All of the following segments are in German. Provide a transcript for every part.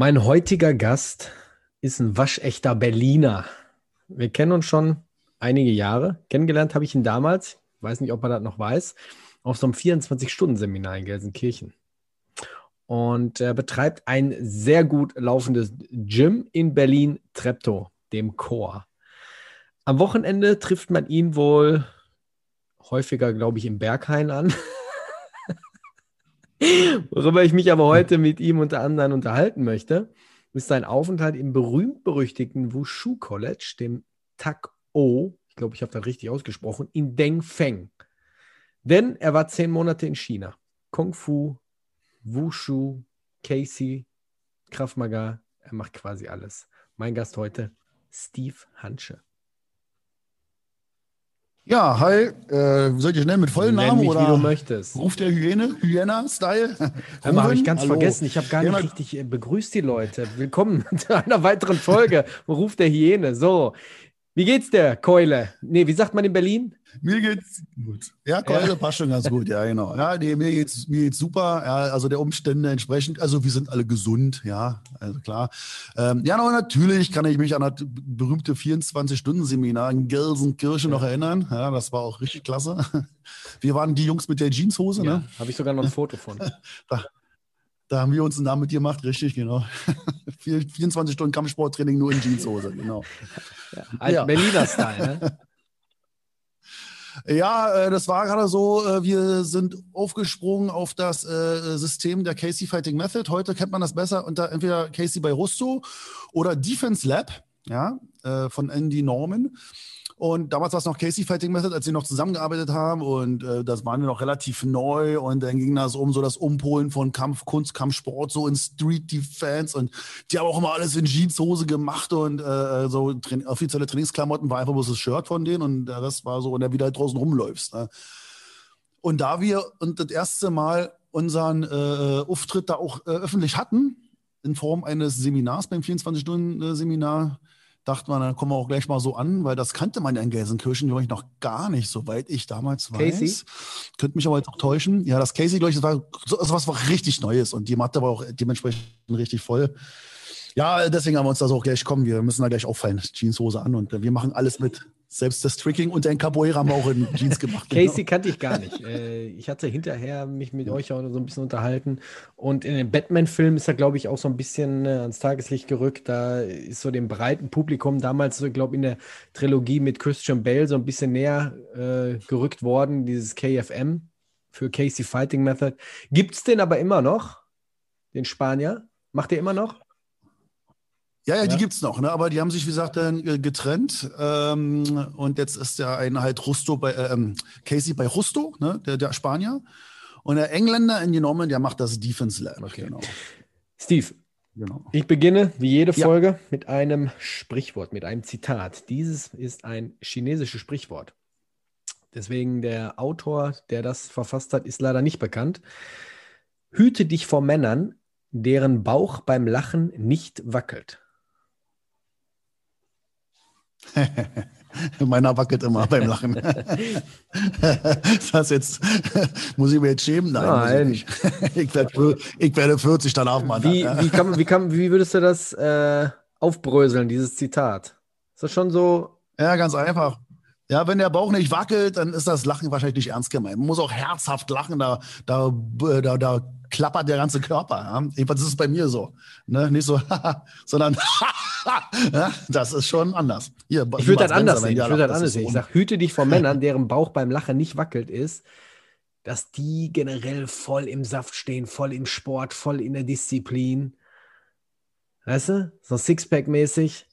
Mein heutiger Gast ist ein waschechter Berliner. Wir kennen uns schon einige Jahre. Kennengelernt habe ich ihn damals, weiß nicht, ob er das noch weiß, auf so einem 24-Stunden-Seminar in Gelsenkirchen. Und er betreibt ein sehr gut laufendes Gym in Berlin, Treptow, dem Chor. Am Wochenende trifft man ihn wohl häufiger, glaube ich, im Berghain an. Worüber ich mich aber heute mit ihm unter anderem unterhalten möchte, ist sein Aufenthalt im berühmt-berüchtigten Wushu College, dem TAC-O, ich glaube, ich habe das richtig ausgesprochen, in Dengfeng. Denn er war zehn Monate in China. Kung Fu, Wushu, Casey, Krav Maga, er macht quasi alles. Mein Gast heute, Steve Hansche. Ja, hi. Äh, soll ich schnell mit vollen Nenn Namen mich, oder wie du möchtest. Ruf der Hyäne, Hyäna-Style? Hör mal, habe ich ganz Hallo. vergessen. Ich habe gar nicht Ja, richtig äh, begrüßt die Leute. Willkommen zu einer weiteren Folge. Ruf der Hyäne. So, wie geht's dir, Keule? Nee, wie sagt man in Berlin? Mir geht's gut. Ja, Keule passt schon ganz gut, ja, genau. Ja, nee, mir geht's, mir geht's super. Ja, also der Umstände entsprechend. Also wir sind alle gesund, ja, also klar. Ähm, ja, aber natürlich kann ich mich an das berühmte 24-Stunden-Seminar in Gelsenkirchen noch erinnern. Ja, das war auch richtig klasse. Wir waren die Jungs mit der Jeanshose, Ja, ne? habe ich sogar noch ein Foto von. Da haben wir uns einen Namen mit dir gemacht, richtig, genau. 24 Stunden Kampfsporttraining nur in Jeanshose, genau. Alt Ja. Berliner Style, ne? Ja, äh, das war gerade so, äh, wir sind aufgesprungen auf das äh, System der Casey Fighting Method. Heute kennt man das besser unter entweder Casey bei Russo oder Defense Lab, ja, von Andy Norman. Und damals war es noch Casey Fighting Method, als sie noch zusammengearbeitet haben. Und äh, das waren wir noch relativ neu. Und dann ging das um so das Umpolen von Kampfkunst, Kampfsport, so in Street Defense. Und die haben auch immer alles in Jeanshose gemacht. Und äh, so train offizielle Trainingsklamotten war einfach bloß das Shirt von denen. Und der Rest war so, und der wieder halt draußen rumläufst. Ne? Und da wir und das erste Mal unseren äh, Auftritt da auch äh, öffentlich hatten, in Form eines Seminars beim 24-Stunden-Seminar, dachte man, dann kommen wir auch gleich mal so an, weil das kannte man ja in Gelsenkirchen, glaube ich, noch gar nicht, soweit ich damals weiß. Casey? Könnte mich aber jetzt auch täuschen. Ja, das Casey, glaube ich, das war so, also was war richtig Neues und die Matte war auch dementsprechend richtig voll. Ja, deswegen haben wir uns da so auch gleich kommen. Wir müssen da gleich auffallen. Jeanshose an und wir machen alles mit. Selbst das Tricking und den Capoeira haben auch in Jeans gemacht. Casey kannte ich gar nicht. Äh, ich hatte hinterher mich mit euch auch so ein bisschen unterhalten. Und in dem Batman-Film ist er, glaube ich, auch so ein bisschen äh, ans Tageslicht gerückt. Da ist so dem breiten Publikum damals, so, glaube ich, in der Trilogie mit Christian Bale so ein bisschen näher äh, gerückt worden, dieses KFM für Casey Fighting Method. Gibt es den aber immer noch, den Spanier? Macht ihr immer noch? Ja, ja, die Ja. gibt's noch, ne? aber die haben sich, wie gesagt, dann äh, getrennt. Ähm, und jetzt ist der eine halt Rusto bei, äh, ähm, Casey bei Rusto, ne? der, der Spanier. Und der Engländer in Norman, der macht das Defense Lab. Okay. Genau. Steve, genau. Ich beginne, wie jede Ja. Folge, mit einem Sprichwort, mit einem Zitat. Dieses ist ein chinesisches Sprichwort. Deswegen der Autor, der das verfasst hat, ist leider nicht bekannt. Hüte dich vor Männern, deren Bauch beim Lachen nicht wackelt. Meiner wackelt immer beim Lachen. das jetzt, muss ich mir jetzt schämen? Nein, Nein. Ich, ich, werde, ich werde 40, dann darf man Wie, wie, kann, wie, kann, wie würdest du das äh, aufbröseln, dieses Zitat? Ist das schon so? Ja, ganz einfach. Ja, wenn der Bauch nicht wackelt, dann ist das Lachen wahrscheinlich nicht ernst gemeint. Man muss auch herzhaft lachen, da, da, da, da klappert der ganze Körper. Ja? Jedenfalls ist es bei mir so. Ne? Nicht so, sondern das ist schon anders. Hier, Ich würde das anders sehen. Ich würde das anders sehen. Ich sage, hüte dich vor Männern, deren Bauch beim Lachen nicht wackelt ist, dass die generell voll im Saft stehen, voll im Sport, voll in der Disziplin. Weißt du? So Sixpack-mäßig.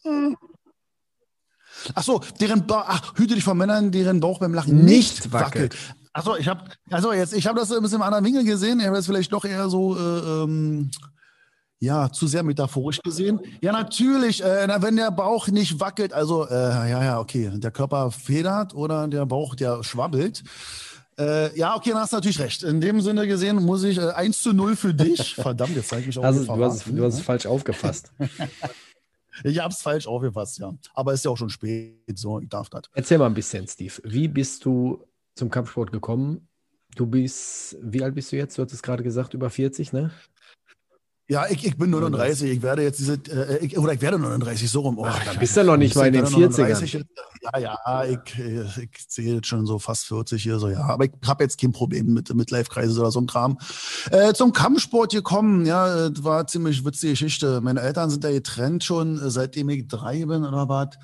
Achso, deren ba ach, hüte dich von Männern, deren Bauch beim Lachen nicht, nicht wackelt. wackelt. Achso, ich habe also jetzt, ich habe das ein bisschen im anderen Winkel gesehen. Ich habe das vielleicht doch eher so äh, ähm, ja, zu sehr metaphorisch gesehen. Ja, natürlich, äh, wenn der Bauch nicht wackelt, also, äh, ja, ja, okay, der Körper federt oder der Bauch, der schwabbelt. Äh, ja, okay, dann hast du natürlich recht. In dem Sinne gesehen muss ich äh, 1 zu 0 für dich. Verdammt, jetzt zeige ich mich auch. Also, du, hast, du hast es falsch aufgefasst. ich habe es falsch aufgefasst, ja. Aber ist ja auch schon spät, so, ich darf das. Erzähl mal ein bisschen, Steve. Wie bist du zum Kampfsport gekommen? Du bist, wie alt bist du jetzt? Du hattest gerade gesagt, über 40, ne? Ja, ich, ich bin 39. Ich werde jetzt diese, äh, ich, oder ich werde 39, so rum. Oh, Ach, dann bist du noch nicht mal in den 40ern. Ja, ja, ich, ich zähle jetzt schon so fast 40 hier, so ja. Aber ich habe jetzt kein Problem mit, mit Live-Kreise oder so ein Kram. Äh, zum Kampfsport gekommen, ja, das war ziemlich witzige Geschichte. Meine Eltern sind da getrennt schon, äh, seitdem ich drei bin oder was.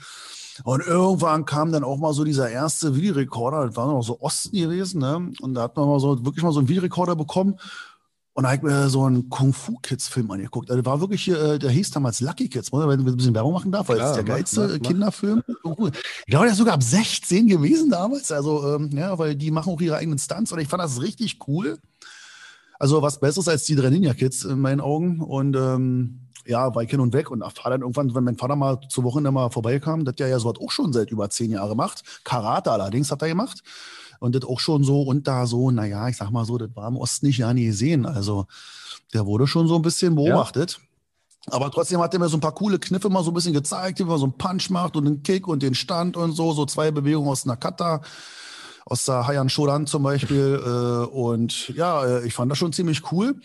Und irgendwann kam dann auch mal so dieser erste Videorekorder, das war noch so Osten gewesen, ne? Und da hat man mal so wirklich mal so einen Videorekorder bekommen. Und da habe ich mir so einen Kung-Fu-Kids-Film angeguckt. Also, der war wirklich, äh, der hieß damals Lucky Kids, wenn ich ein bisschen Werbung machen darf, weil es der geilste mach, mach, Kinderfilm. Ich glaube, der ist sogar ab 16 gewesen damals. Also, ähm, ja, weil die machen auch ihre eigenen Stunts und ich fand das richtig cool. Also was Besseres als die drei Ninja-Kids in meinen Augen. Und ähm, ja, war ich hin und weg und war dann irgendwann, wenn mein Vater mal zur Woche mal vorbeikam, das der ja sowas auch schon seit über zehn Jahren macht. Karate allerdings hat er gemacht und das auch schon so und da so, naja, ich sag mal so, das war im Osten nicht ja nie gesehen. Also der wurde schon so ein bisschen beobachtet. Ja. Aber trotzdem hat er mir so ein paar coole Kniffe mal so ein bisschen gezeigt, wie man so einen Punch macht und einen Kick und den Stand und so, so zwei Bewegungen aus einer Kata, aus der Hayan Shodan zum Beispiel. Äh, und ja, äh, ich fand das schon ziemlich cool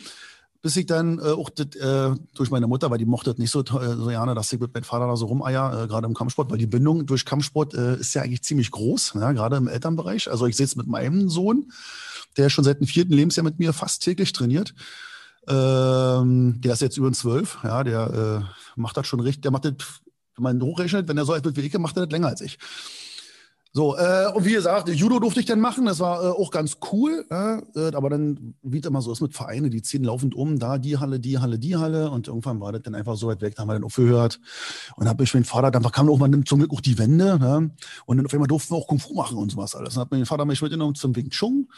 bis ich dann äh, auch das, äh, durch meine Mutter, weil die mochte das nicht so, äh, so gerne, dass ich mit meinem Vater da so rumeier, äh, gerade im Kampfsport, weil die Bindung durch Kampfsport äh, ist ja eigentlich ziemlich groß, ja, gerade im Elternbereich. Also ich sehe es mit meinem Sohn, der schon seit dem vierten Lebensjahr mit mir fast täglich trainiert. Ähm, der ist jetzt über zwölf, ja, der äh, macht das schon richtig, der macht das, wenn man hochrechnet, wenn er so alt wird wie ich, macht er das länger als ich. So, äh, und wie gesagt, Judo durfte ich dann machen, das war äh, auch ganz cool, äh, aber dann, wie es immer so ist mit Vereinen, die ziehen laufend um, da die Halle, die Halle, die Halle und irgendwann war das dann einfach so weit weg, da haben wir dann aufgehört und habe ich dem Vater, dann kam auch mal zum Glück auch die Wände ne? und dann auf einmal durften wir auch Kung Fu machen und sowas alles. Dann hat mein Vater mich mitgenommen zum Wing Chun,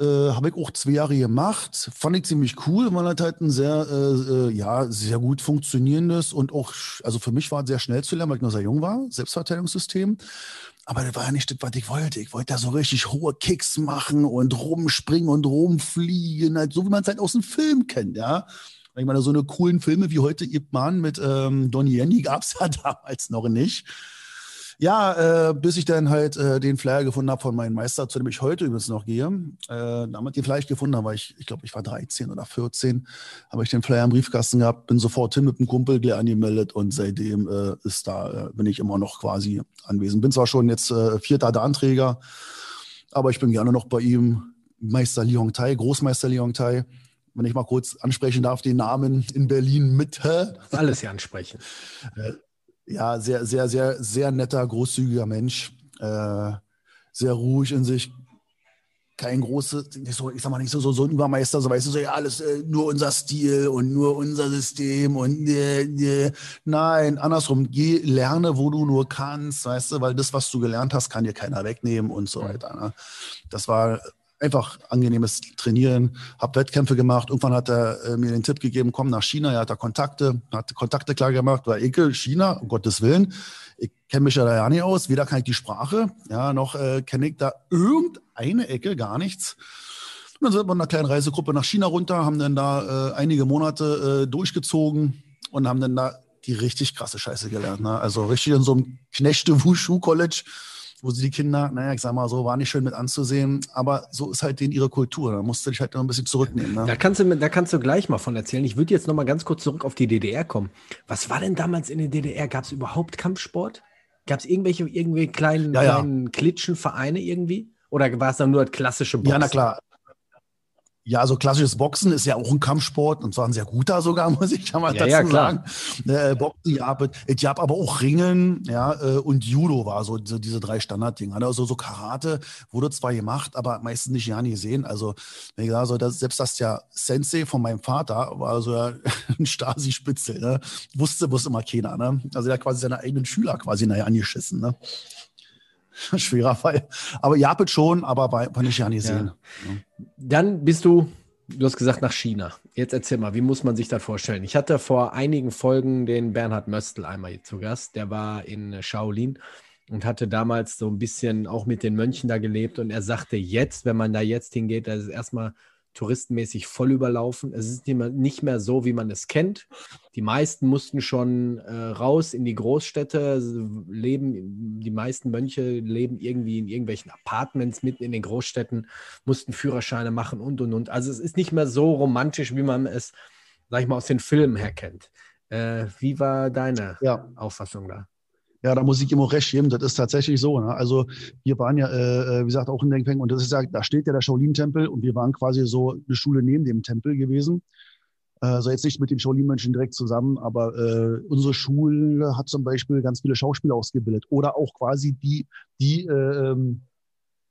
äh, habe ich auch zwei Jahre gemacht. Fand ich ziemlich cool, weil das halt ein sehr, äh, äh, ja, sehr gut funktionierendes und auch, also für mich war es sehr schnell zu lernen, weil ich noch sehr jung war, Selbstverteidigungssystem. Aber das war ja nicht das, was ich wollte. Ich wollte da so richtig hohe Kicks machen und rumspringen und rumfliegen, halt so wie man es halt aus dem Film kennt, ja. Ich meine, so eine coolen Filme wie heute Ip Man mit ähm, Donnie Yen, gab es ja damals noch nicht. Ja, äh, bis ich dann halt äh, den Flyer gefunden habe von meinem Meister, zu dem ich heute übrigens noch gehe. Äh, damit den Flyer gefunden habe, ich, ich glaube, ich war 13 oder 14, habe ich den Flyer im Briefkasten gehabt, bin sofort hin mit dem Kumpel gleich angemeldet und seitdem äh, ist da, äh, bin ich immer noch quasi anwesend. Bin zwar schon jetzt äh, vierter Anträger, aber ich bin gerne noch bei ihm. Meister Li Tai, Großmeister Li Tai wenn ich mal kurz ansprechen darf, den Namen in Berlin Mitte. Alles hier ansprechen. Ja, sehr, sehr, sehr, sehr netter, großzügiger Mensch. Äh, sehr ruhig in sich. Kein großes, so, ich sag mal nicht so, so, so ein Übermeister, so weißt du, so ja, alles äh, nur unser Stil und nur unser System und äh, äh. nein, andersrum, geh, lerne, wo du nur kannst, weißt du, weil das, was du gelernt hast, kann dir keiner wegnehmen und so weiter. Ne? Das war einfach angenehmes Trainieren, habe Wettkämpfe gemacht. Irgendwann hat er äh, mir den Tipp gegeben, komm nach China. Er hat da Kontakte, hat Kontakte klar gemacht, weil Ekel, China, um Gottes Willen. Ich kenne mich ja da ja nicht aus, weder kann ich die Sprache, ja, noch äh, kenne ich da irgendeine Ecke, gar nichts. Und dann sind wir mit einer kleinen Reisegruppe nach China runter, haben dann da äh, einige Monate äh, durchgezogen und haben dann da die richtig krasse Scheiße gelernt. Ne? Also richtig in so einem Knechte-Wushu-College wo sie die Kinder, naja, ich sag mal so, war nicht schön mit anzusehen, aber so ist halt denen ihre Kultur. Da musst du dich halt noch ein bisschen zurücknehmen. Ne? Da, kannst du, da kannst du gleich mal von erzählen. Ich würde jetzt noch mal ganz kurz zurück auf die DDR kommen. Was war denn damals in der DDR? Gab es überhaupt Kampfsport? Gab es irgendwelche irgendwie kleinen, ja, kleinen Klitschenvereine irgendwie? Oder war es dann nur das klassische Boxen? Ja, na klar. Ja, so klassisches Boxen ist ja auch ein Kampfsport und zwar ein sehr guter sogar, muss ich ja mal Ja, dazu ja, sagen. Äh, Boxen, ja, aber- ich habe aber auch Ringen, ja, äh, und Judo war so diese, diese drei Standarddinger. Also so Karate wurde zwar gemacht, aber meistens nicht ja nie gesehen. Also, ich sage, so, das, selbst das ja Sensei von meinem Vater war so ja ein Stasi-Spitzel, ne? Wusste, wusste immer keiner, ne? Also der hat quasi seine eigenen Schüler quasi nachher angeschissen, ne? Schwerer Fall. Aber Japet schon, aber bei, bei nicht ja sehen. Dann bist du, du hast gesagt, nach China. Jetzt erzähl mal, wie muss man sich das vorstellen? Ich hatte vor einigen Folgen den Bernhard Möstl einmal zu Gast. Der war in Shaolin und hatte damals so ein bisschen auch mit den Mönchen da gelebt. Und er sagte, jetzt, wenn man da jetzt hingeht, das ist erstmal touristenmäßig voll überlaufen. Es ist nicht mehr, so, wie man es kennt. Die meisten mussten schon äh, raus in die Großstädte, leben, die meisten Mönche leben irgendwie in irgendwelchen Apartments mitten in den Großstädten, mussten Führerscheine machen und und und. Also es ist nicht mehr so romantisch, wie man es, sag ich mal, aus den Filmen her kennt. Äh, wie war deine Ja. Auffassung da? Ja, da muss ich ihm auch recht geben. Das ist tatsächlich so. Ne? Also wir waren ja, äh, wie gesagt, auch in Dengpeng und das ist ja, da steht ja der Shaolin-Tempel und wir waren quasi so eine Schule neben dem Tempel gewesen. Also jetzt nicht mit den Shaolin-Mönchen direkt zusammen, aber äh, unsere Schule hat zum Beispiel ganz viele Schauspieler ausgebildet oder auch quasi die, die, äh,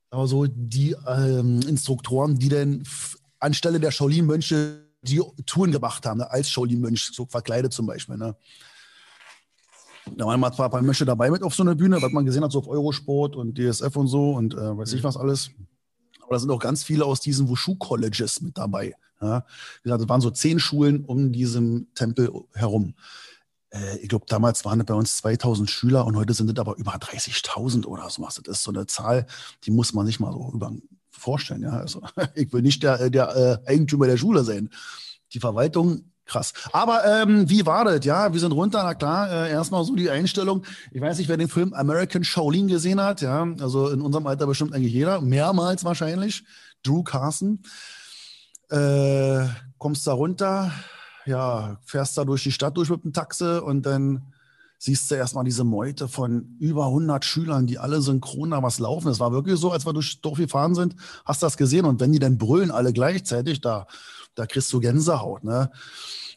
also die ähm, Instruktoren, die dann anstelle der Shaolin-Mönche die Touren gemacht haben, ne? als Shaolin-Mönch, so verkleidet zum Beispiel. Ne? Da waren mal zwar ein paar Mönche dabei mit auf so einer Bühne, was man gesehen hat, so auf Eurosport und DSF und so und äh, weiß ich was alles. Aber da sind auch ganz viele aus diesen Wushu-Colleges mit dabei. Ja. Wie gesagt, es waren so zehn Schulen um diesen Tempel herum. Äh, ich glaube, damals waren es bei uns 2000 Schüler und heute sind es aber über 30.000 oder so. was. Das ist so eine Zahl, die muss man sich mal so über vorstellen. Ja. Also, ich will nicht der, der äh, Eigentümer der Schule sein. Die Verwaltung Krass. Aber ähm, wie war das? Ja, wir sind runter, na klar, äh, erstmal so die Einstellung. Ich weiß nicht, wer den Film American Shaolin gesehen hat, ja, also in unserem Alter bestimmt eigentlich jeder, mehrmals wahrscheinlich. Drew Carson. Äh, kommst da runter, ja, fährst da durch die Stadt durch mit dem Taxe und dann siehst du erstmal diese Meute von über 100 Schülern, die alle synchron da was laufen. Es war wirklich so, als wir durch Dorf gefahren sind, hast das gesehen und wenn die dann brüllen alle gleichzeitig, da, da kriegst du Gänsehaut, ne?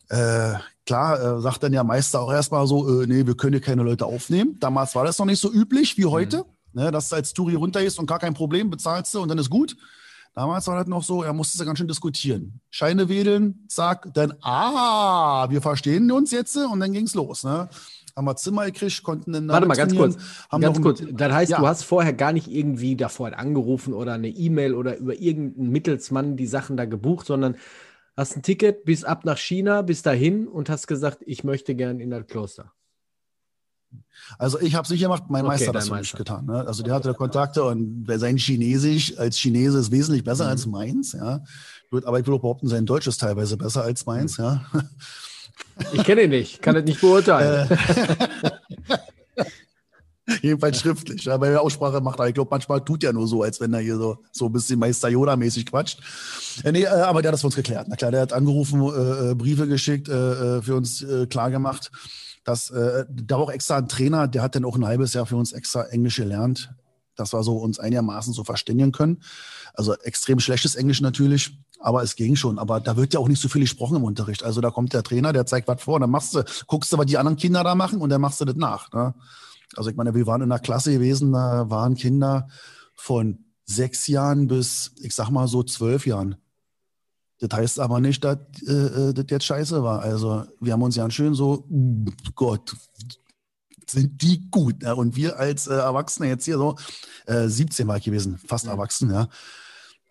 Äh, klar, äh, sagt dann ja Meister auch erstmal so, äh, nee, wir können hier keine Leute aufnehmen. Damals war das noch nicht so üblich wie heute, ne, dass du als Touri runtergehst und gar kein Problem, bezahlst du und dann ist gut. Damals war das noch so, er musste ganz schön diskutieren. Scheine wedeln, zack, dann, ah, wir verstehen uns jetzt und dann ging's los. Ne? Haben wir Zimmer gekriegt, konnten dann Warte mal ganz kurz. Ganz kurz. Das heißt, Ja. du hast vorher gar nicht irgendwie davor angerufen oder eine E-Mail oder über irgendeinen Mittelsmann die Sachen da gebucht, sondern hast ein Ticket, bist ab nach China, bist dahin und hast gesagt, ich möchte gern in das Kloster. Also ich habe es nicht gemacht, mein Okay, Meister hat das für mich getan. Ne? Also der hatte Kontakte und sein Chinesisch als Chinese ist wesentlich besser Mhm. als meins. Ja. Aber ich würde auch behaupten, sein Deutsch ist teilweise besser als meins. Ja. Ich kenne ihn nicht, kann das nicht beurteilen. Jedenfalls schriftlich, ja, weil er Aussprache macht. Aber ich glaube, manchmal tut er nur so, als wenn er hier so, so ein bisschen Meister Yoda-mäßig quatscht. Äh, nee, äh, aber der hat das für uns geklärt. Na klar, der hat angerufen, äh, äh, Briefe geschickt, äh, äh, für uns äh, klar. Dass, äh, da war auch extra ein Trainer, der hat dann auch ein halbes Jahr für uns extra Englisch gelernt, dass wir so uns einigermaßen so verständigen können. Also extrem schlechtes Englisch natürlich, aber es ging schon. Aber da wird ja auch nicht so viel gesprochen im Unterricht. Also da kommt der Trainer, der zeigt was vor, und dann machst du, guckst du, was die anderen Kinder da machen und dann machst du das nach. Ne? Also ich meine, wir waren in einer Klasse gewesen, da waren Kinder von sechs Jahren bis, ich sag mal so zwölf Jahren. Das heißt aber nicht, dass äh, äh, das jetzt scheiße war. Also wir haben uns ganz schön so, "Mm, Gott, sind die gut. Ja? Und wir als äh, Erwachsene jetzt hier so, äh, 17 war ich gewesen, fast Mhm. erwachsen, ja.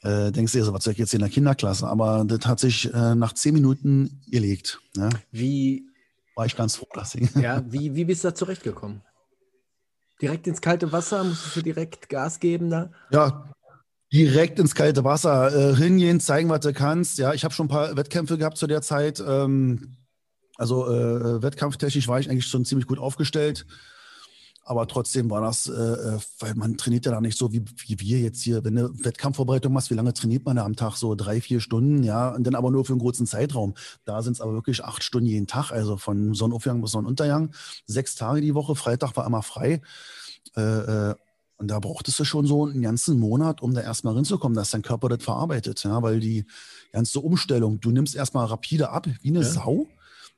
Äh, denkst du dir so, was soll ich jetzt in der Kinderklasse? Aber das hat sich äh, nach zehn Minuten gelegt. Ja? Wie, War ich ganz froh, dass ich. ja, wie, wie bist du da zurechtgekommen? Direkt ins kalte Wasser? Musstest du direkt Gas geben da? Ja, direkt ins kalte Wasser äh, hingehen, zeigen, was du kannst. Ja, ich habe schon ein paar Wettkämpfe gehabt zu der Zeit. Ähm, also äh, wettkampftechnisch war ich eigentlich schon ziemlich gut aufgestellt. Aber trotzdem war das, äh, äh, weil man trainiert ja da nicht so wie, wie wir jetzt hier. Wenn du Wettkampfvorbereitung machst, wie lange trainiert man da am Tag? So drei, vier Stunden, ja, und dann aber nur für einen kurzen Zeitraum. Da sind es aber wirklich acht Stunden jeden Tag, also von Sonnenaufgang bis Sonnenuntergang. Sechs Tage die Woche, Freitag war immer frei. Äh, äh, Und da brauchtest du schon so einen ganzen Monat, um da erstmal reinzukommen, dass dein Körper das verarbeitet. Ja, weil die ganze Umstellung, du nimmst erstmal rapide ab, wie eine ja. Sau.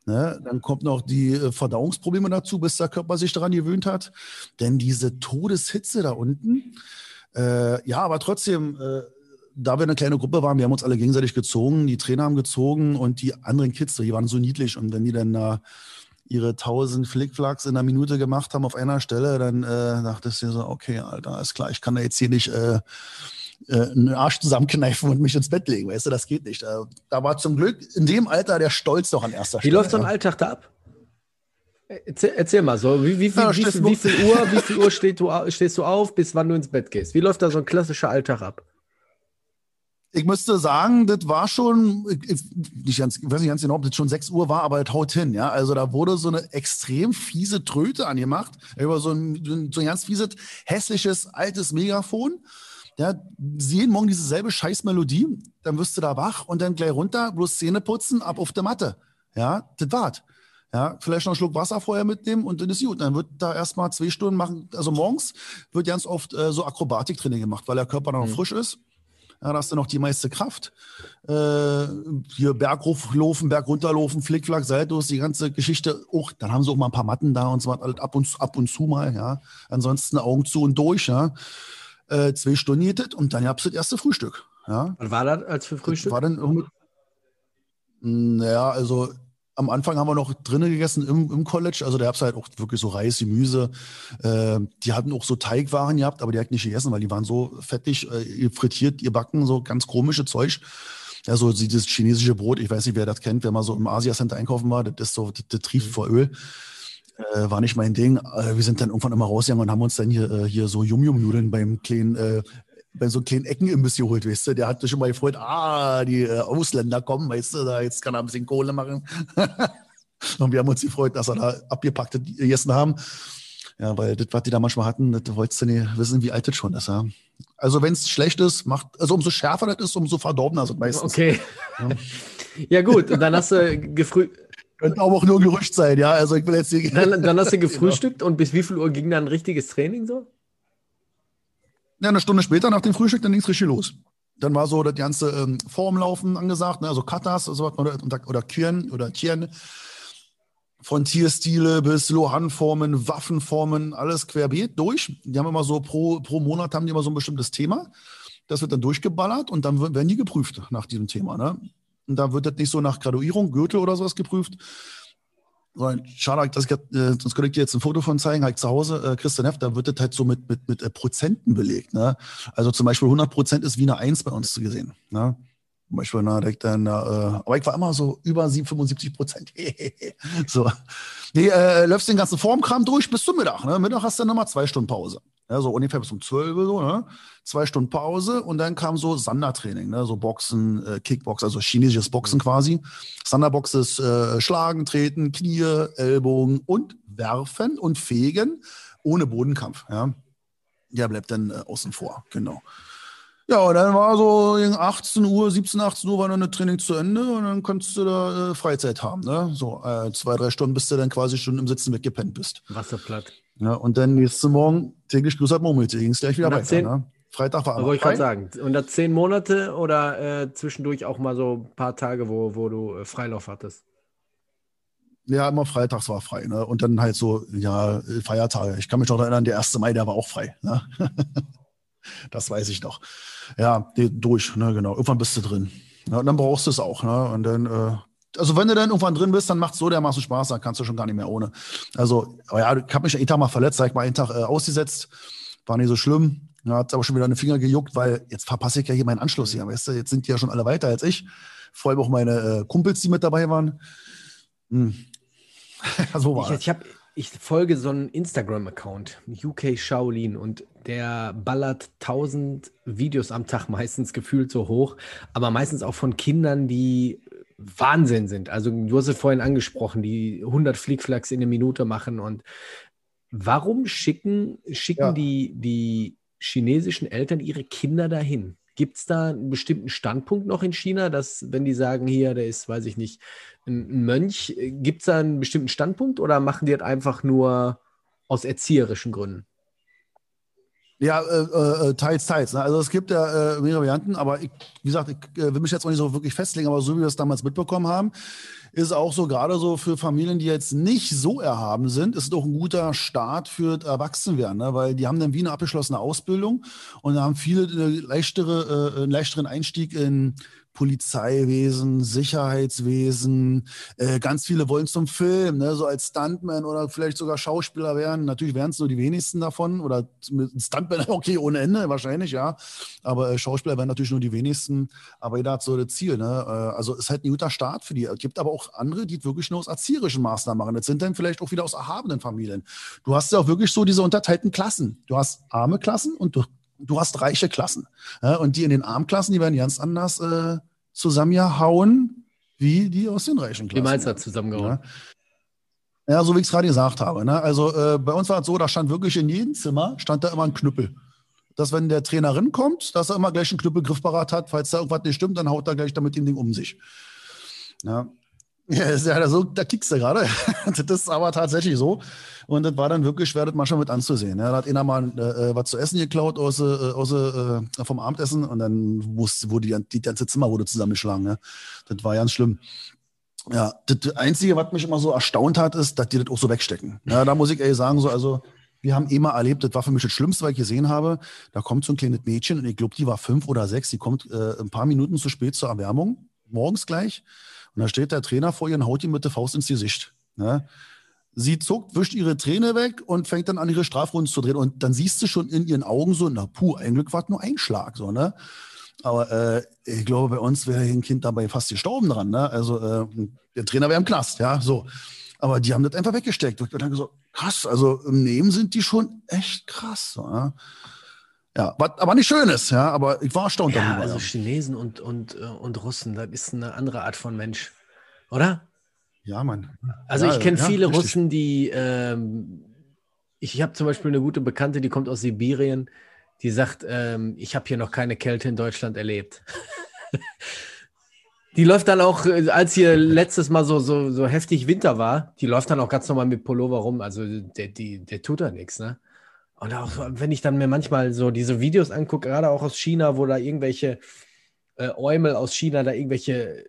Ne? Dann kommt noch die äh, Verdauungsprobleme dazu, bis der Körper sich daran gewöhnt hat. Denn diese Todeshitze da unten, äh, ja, aber trotzdem, äh, da wir eine kleine Gruppe waren, wir haben uns alle gegenseitig gezogen, die Trainer haben gezogen und die anderen Kids, die waren so niedlich. Und wenn die dann da ihre tausend Flickflacks in einer Minute gemacht haben auf einer Stelle, dann äh, dachte ich so, okay, Alter, ist klar, ich kann da jetzt hier nicht äh, äh, einen Arsch zusammenkneifen und mich ins Bett legen, weißt du, das geht nicht. Da, da war zum Glück in dem Alter der Stolz doch an erster Stelle. Wie läuft so ein. Alltag da ab? Erzähl, erzähl, mal so, wie, wie, ja, wie, viel, wie, viel, Uhr, wie viel Uhr stehst du, stehst du auf, bis wann du ins Bett gehst? Wie läuft da so ein klassischer Alltag ab? Ich müsste sagen, das war schon, nicht ganz, ich weiß nicht ganz genau, ob das schon 6 Uhr war, aber das haut hin, ja. Also da wurde so eine extrem fiese Tröte angemacht, über so ein, so ein ganz fieses, hässliches, altes Megafon. Ja, jeden Morgen dieselbe Scheißmelodie, dann wirst du da wach und dann gleich runter, bloß Zähne putzen, ab auf der Matte. Ja, das war's. Ja, vielleicht noch einen Schluck Wasser vorher mitnehmen und dann ist gut. Dann wird da erstmal zwei Stunden machen. Also morgens wird ganz oft äh, so Akrobatiktraining gemacht, weil der Körper noch mhm. frisch ist. Ja, da hast du noch die meiste Kraft. Äh, hier Berg hochlaufen, Berg runterlaufen, Flickflack, Saltos, die ganze Geschichte. Auch, dann haben sie auch mal ein paar Matten da und so ab und, ab und zu mal, ja. Ansonsten Augen zu und durch, ja. Äh, zwei Stunden geht und dann gab es das erste Frühstück. Ja. Was war das als für Frühstück? Das war dann irgendwie, naja, also am Anfang haben wir noch drinnen gegessen im, im College. Also da gab es halt auch wirklich so Reis, Gemüse. Äh, die hatten auch so Teigwaren gehabt, aber die hatten nicht gegessen, weil die waren so fettig, äh, frittiert, ihr Backen, so ganz komische Zeug. Ja, so dieses chinesische Brot, ich weiß nicht, wer das kennt, wer mal so im Asia-Center einkaufen war, das ist so, das, das trieft mhm. vor Öl. Äh, war nicht mein Ding. Äh, wir sind dann irgendwann immer rausgegangen und haben uns dann hier, äh, hier so Yum-Yum-Nudeln beim kleinen äh, bei so kleinen Eckenimbiss geholt, weißt du, der hat sich mal gefreut, ah, die äh, Ausländer kommen, weißt du, da jetzt kann er ein bisschen Kohle machen. und wir haben uns gefreut, dass er da abgepackte gegessen haben. Ja, weil das, was die da manchmal hatten, das wolltest du nicht wissen, wie alt das schon ist. Ja. Also wenn es schlecht ist, macht, also umso schärfer das ist, umso verdorbener es meistens. Okay. Ja. ja, gut, und dann hast du gefrühstückt. Könnte aber auch nur ein Gerücht sein, ja. Also ich will jetzt dann, dann hast du gefrühstückt genau. und bis wie viel Uhr ging dann ein richtiges Training so? Ja, eine Stunde später nach dem Frühstück, dann ging es richtig los. Dann war so das ganze ähm, Formlaufen angesagt, ne? also Katas also, oder, oder Kien oder Tien. Von Tierstile bis Lohan-Formen, Waffenformen, alles querbeet durch. Die haben immer so pro, pro Monat haben die immer so ein bestimmtes Thema. Das wird dann durchgeballert und dann werden die geprüft nach diesem Thema. Ne? Und da wird das nicht so nach Graduierung, Gürtel oder sowas geprüft, Schade, ich, äh, sonst könnte ich dir jetzt ein Foto von zeigen, halt zu Hause, äh, Christian Heft, da wird das halt so mit, mit, mit äh, Prozenten belegt. Ne? Also zum Beispiel 100 Prozent ist wie eine 1 bei uns zu gesehen. Ne? Zum Beispiel, na, direkt dann, äh, aber ich war immer so über 75 Prozent. so. Nee, äh, läufst den ganzen Formkram durch bis zum Mittag. Ne? Mittag hast du dann nochmal zwei Stunden Pause. Ja, so ungefähr bis um 12 so, ne? Zwei Stunden Pause und dann kam so Sandertraining, ne? So Boxen, äh, Kickbox, also chinesisches Boxen mhm. quasi. Sanderbox ist äh, Schlagen, Treten, Knie, Ellbogen und Werfen und Fegen ohne Bodenkampf, ja. Der bleibt dann äh, außen vor, genau. Ja, und dann war so 18 Uhr, 17, 18 Uhr war dann das Training zu Ende und dann konntest du da äh, Freizeit haben, ne? So äh, zwei, drei Stunden, bis du dann quasi schon im Sitzen weggepennt bist. Wasserplatt. Ja, und dann nächsten Morgen täglich grüß halt Murmelte, ging es gleich wieder weiter. Zehn, ne? Freitag war aber. Wollte ich gerade sagen. Und da zehn Monate oder äh, zwischendurch auch mal so ein paar Tage, wo, wo du äh, Freilauf hattest? Ja, immer freitags war frei. Ne? Und dann halt so, ja, Feiertage. Ich kann mich noch erinnern, der 1. Mai, der war auch frei. Ne? das weiß ich noch. Ja, durch, ne, genau. Irgendwann bist du drin. Ja, und dann brauchst du es auch. Ne? Und dann äh, also wenn du dann irgendwann drin bist, dann macht es so dermaßen Spaß, dann kannst du schon gar nicht mehr ohne. Also, ja, ich habe mich einen Tag mal verletzt, sag ich mal, einen Tag äh, ausgesetzt. War nicht so schlimm. Ja, hat aber schon wieder eine Finger gejuckt, weil jetzt verpasse ich ja hier meinen Anschluss hier, weißt du? Jetzt sind die ja schon alle weiter als ich. Vor allem auch meine äh, Kumpels, die mit dabei waren. Hm. so war ich, ich, hab, ich folge so einen Instagram-Account, UK Shaolin, und der ballert tausend Videos am Tag, meistens gefühlt so hoch, aber meistens auch von Kindern, die Wahnsinn sind. Also du hast es vorhin angesprochen, die 100 Flickflacks in einer Minute machen. Und warum schicken, schicken ja. die, die chinesischen Eltern ihre Kinder dahin? Gibt es da einen bestimmten Standpunkt noch in China, dass, wenn die sagen, hier, der ist, weiß ich nicht, ein, Mönch, gibt es da einen bestimmten Standpunkt oder machen die das einfach nur aus erzieherischen Gründen? Ja, äh, äh, teils, teils. Ne? Also es gibt ja äh, mehrere Varianten, aber ich, wie gesagt, ich äh, will mich jetzt auch nicht so wirklich festlegen, aber so wie wir es damals mitbekommen haben, ist auch so, gerade so für Familien, die jetzt nicht so erhaben sind, ist doch ein guter Start für Erwachsenwerden, ne? weil die haben dann wie eine abgeschlossene Ausbildung und haben viele eine leichtere, äh, einen leichteren Einstieg in Polizeiwesen, Sicherheitswesen, äh, ganz viele wollen zum Film, ne, so als Stuntman oder vielleicht sogar Schauspieler werden. Natürlich wären es nur die wenigsten davon oder Stuntman, okay, ohne Ende wahrscheinlich, ja. Aber äh, Schauspieler wären natürlich nur die wenigsten. Aber jeder hat so das Ziel. Ne? Äh, also ist halt ein guter Start für die. Es gibt aber auch andere, die wirklich nur aus erzieherischen Maßnahmen machen. Das sind dann vielleicht auch wieder aus erhabenen Familien. Du hast ja auch wirklich so diese unterteilten Klassen. Du hast arme Klassen und du du hast reiche Klassen. Ja, und die in den Armklassen, die werden ganz anders äh, zusammengehauen, wie die aus den reichen Klassen. Wie meinst du zusammengehauen? Ja. ja, so wie ich es gerade gesagt habe. Ne? Also äh, bei uns war es so, da stand wirklich in jedem Zimmer, stand da immer ein Knüppel. Dass wenn der Trainerin kommt, dass er immer gleich einen Knüppel griffparat hat, falls da irgendwas nicht stimmt, dann haut er gleich damit dem Ding um sich. Ja, ja, ist ja so, da kickst du gerade. das ist aber tatsächlich so. Und das war dann wirklich schwer, das manchmal mit anzusehen. Ja, da hat einer mal äh, was zu essen geklaut aus, äh, aus, äh, vom Abendessen und dann wurde die, die ganze Zimmer wurde zusammengeschlagen. Ja. Das war ganz schlimm. Ja, das Einzige, was mich immer so erstaunt hat, ist, dass die das auch so wegstecken. Ja, da muss ich ehrlich sagen, so, also, wir haben immer erlebt, das war für mich das Schlimmste, was ich gesehen habe. Da kommt so ein kleines Mädchen und ich glaube, die war fünf oder sechs, die kommt äh, ein paar Minuten zu spät zur Erwärmung, morgens gleich. Und da steht der Trainer vor ihr und haut ihm mit der Faust ins Gesicht. Ne? Sie zuckt, wischt ihre Träne weg und fängt dann an, ihre Strafrunden zu drehen. Und dann siehst du schon in ihren Augen so, na puh, ein Glück war nur ein Schlag. So, ne? Aber äh, ich glaube, bei uns wäre ein Kind dabei fast gestorben dran. Ne? Also äh, der Trainer wäre im Knast, ja, so. Aber die haben das einfach weggesteckt. Und ich dachte so, krass, also im Nehmen sind die schon echt krass. So, ne? Ja, was aber nicht schönes, ja, aber ich war erstaunt ja, darüber. Also ja. Chinesen und, und, äh, und Russen, das ist eine andere Art von Mensch, oder? Ja, Mann. Also ja, ich kenne viele richtig. Russen, die, ähm, ich habe zum Beispiel eine gute Bekannte, die kommt aus Sibirien, die sagt, ähm, ich habe hier noch keine Kälte in Deutschland erlebt. die läuft dann auch, äh, als hier letztes Mal so, so, so heftig Winter war, die läuft dann auch ganz normal mit Pullover rum. Also der, die, der tut da nichts, ne? Und auch wenn ich dann mir manchmal so diese Videos angucke, gerade auch aus China, wo da irgendwelche äh, Eumel aus China da irgendwelche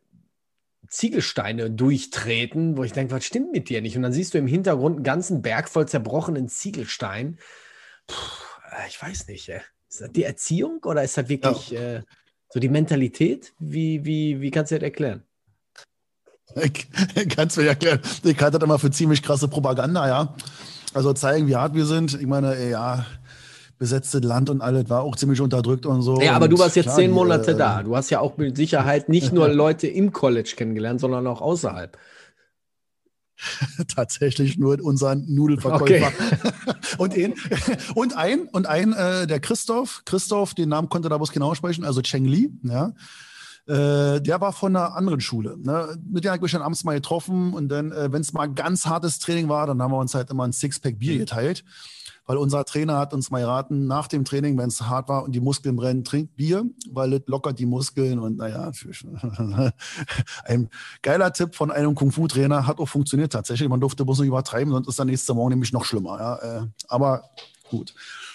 Ziegelsteine durchtreten, wo ich denke, was stimmt mit dir nicht? Und dann siehst du im Hintergrund einen ganzen Berg voll zerbrochenen Ziegelstein. Puh, äh, ich weiß nicht. Ey. Ist das die Erziehung oder ist das wirklich ja. äh, so die Mentalität? Wie, wie, wie kannst du das erklären? Ich, kann es mir erklären. Ich halte das immer für ziemlich krasse Propaganda, ja. Also zeigen, wie hart wir sind. Ich meine, ey, ja, besetztes Land und alles war auch ziemlich unterdrückt und so. Ja, aber du warst jetzt klar, zehn Monate äh, da. Du hast ja auch mit Sicherheit nicht nur Leute im College kennengelernt, sondern auch außerhalb. Tatsächlich nur unseren Nudelverkäufer. Okay. und, ein, und ein, und ein äh, der Christoph, Christoph, den Namen konnte da bloß genau sprechen, also Cheng Li, ja. Äh, der war von einer anderen Schule. Ne? Mit dem habe ich mich dann abends mal getroffen und dann, äh, wenn es mal ganz hartes Training war, dann haben wir uns halt immer ein Sixpack Bier geteilt weil unser Trainer hat uns mal geraten, nach dem Training, wenn es hart war und die Muskeln brennen, trinkt Bier, weil es lockert die Muskeln und naja, ein geiler Tipp von einem Kung-Fu-Trainer hat auch funktioniert tatsächlich. Man durfte bloß nicht übertreiben, sonst ist der nächste Morgen nämlich noch schlimmer. Ja? Äh, aber gut.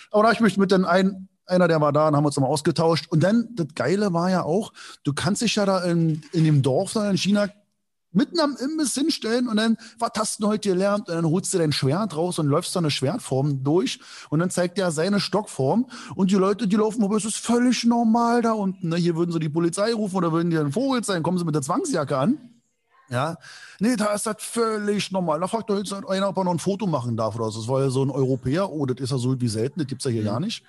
Aber da ich mich mit den einen einer, der war da und haben uns mal ausgetauscht. Und dann, das Geile war ja auch, du kannst dich ja da in, in dem Dorf da in China mitten am Imbiss hinstellen und dann, was hast du heute gelernt? Und dann holst du dein Schwert raus und läufst da eine Schwertform durch und dann zeigt er seine Stockform und die Leute, die laufen, aber es ist völlig normal da unten. Ne? Hier würden sie die Polizei rufen oder würden die ein Vogel sein, kommen sie mit der Zwangsjacke an. Ja, nee, da ist das völlig normal. Da fragt doch jetzt einer, ob er noch ein Foto machen darf oder so. Das war ja so ein Europäer. Oh, das ist ja so wie selten, das gibt es ja hier mhm. gar nicht.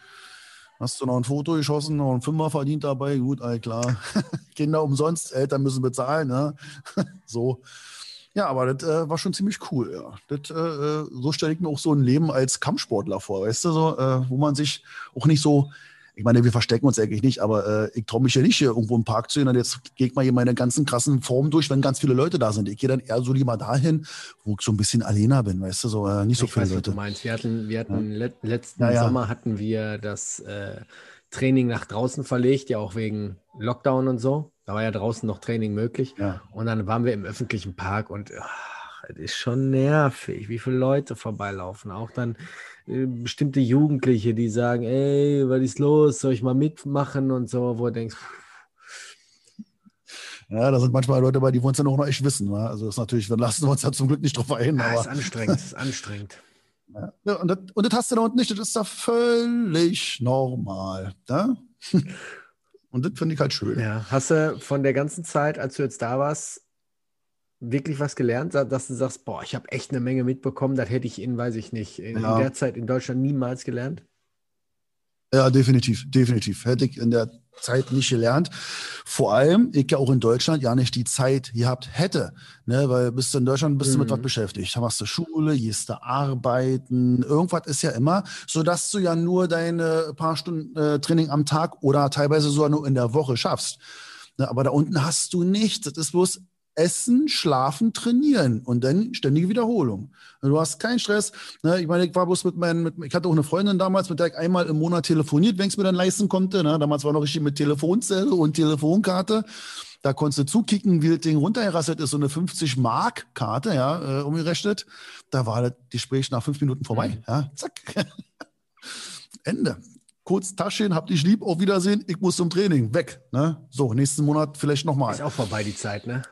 Hast du noch ein Foto geschossen, noch ein Fünfer verdient dabei? Gut, all klar. Kinder umsonst, Eltern müssen bezahlen. Ne? so. Ja, aber das äh, war schon ziemlich cool, ja. Das, äh, äh so stelle ich mir auch so ein Leben als Kampfsportler vor, weißt du, so, äh, wo man sich auch nicht so ich meine, wir verstecken uns eigentlich nicht, aber äh, ich traue mich ja nicht, hier irgendwo im Park zu gehen und jetzt gehe ich mal hier meine ganzen krassen Formen durch, wenn ganz viele Leute da sind. Ich gehe dann eher so lieber dahin, wo ich so ein bisschen alleiner bin, weißt du, so äh, nicht so ich viele weiß, Leute. du meinst, wir hatten, wir hatten ja. letzten ja, ja. Sommer hatten wir das äh, Training nach draußen verlegt, ja auch wegen Lockdown und so. Da war ja draußen noch Training möglich. Und dann waren wir im öffentlichen Park und ach, es ist schon nervig, wie viele Leute vorbeilaufen. Auch dann äh, bestimmte Jugendliche, die sagen, ey, was ist los? Soll ich mal mitmachen und so, wo du denkst, ja, da sind manchmal Leute bei, die wollen es dann auch noch echt wissen. Ne? Also das ist natürlich, dann lassen wir uns ja zum Glück nicht drauf ein. Ja, ist anstrengend, ist anstrengend. Ja, und, das, und das hast du da unten nicht, das ist da völlig normal. Ne? Und das finde ich halt schön. Ja, hast du von der ganzen Zeit, als du jetzt da warst, wirklich was gelernt, dass du sagst, boah, ich habe echt eine Menge mitbekommen, das hätte ich in, weiß ich nicht, in, ja. der Zeit in Deutschland niemals gelernt? Ja, definitiv, definitiv. Hätte ich in der Zeit nicht gelernt. Vor allem, ich ja auch in Deutschland ja nicht die Zeit gehabt hätte. Ne? Weil bist du in Deutschland, bist mhm. du mit was mhm. beschäftigt. Da machst du Schule, gehst du arbeiten, irgendwas ist ja immer, sodass du ja nur deine paar Stunden äh, Training am Tag oder teilweise sogar nur in der Woche schaffst. Ne? Aber da unten hast du nichts. Das ist bloß Essen, Schlafen, Trainieren und dann ständige Wiederholung. Du hast keinen Stress. Ne? Ich meine, ich war bloß mit meinen, mit, ich hatte auch eine Freundin damals, mit der ich einmal im Monat telefoniert, wenn ich es mir dann leisten konnte. Ne? Damals war noch richtig mit Telefonzelle und Telefonkarte. Da konntest du zukicken, wie das Ding runtergerasselt ist, so eine 50-Mark-Karte, ja, äh, umgerechnet. Da war das Gespräch nach fünf Minuten vorbei. Mhm. Ja, zack. Ende kurz Taschen, hab dich lieb, auf Wiedersehen, ich muss zum Training, weg. Ne? So, nächsten Monat vielleicht nochmal. Ist auch vorbei die Zeit, ne?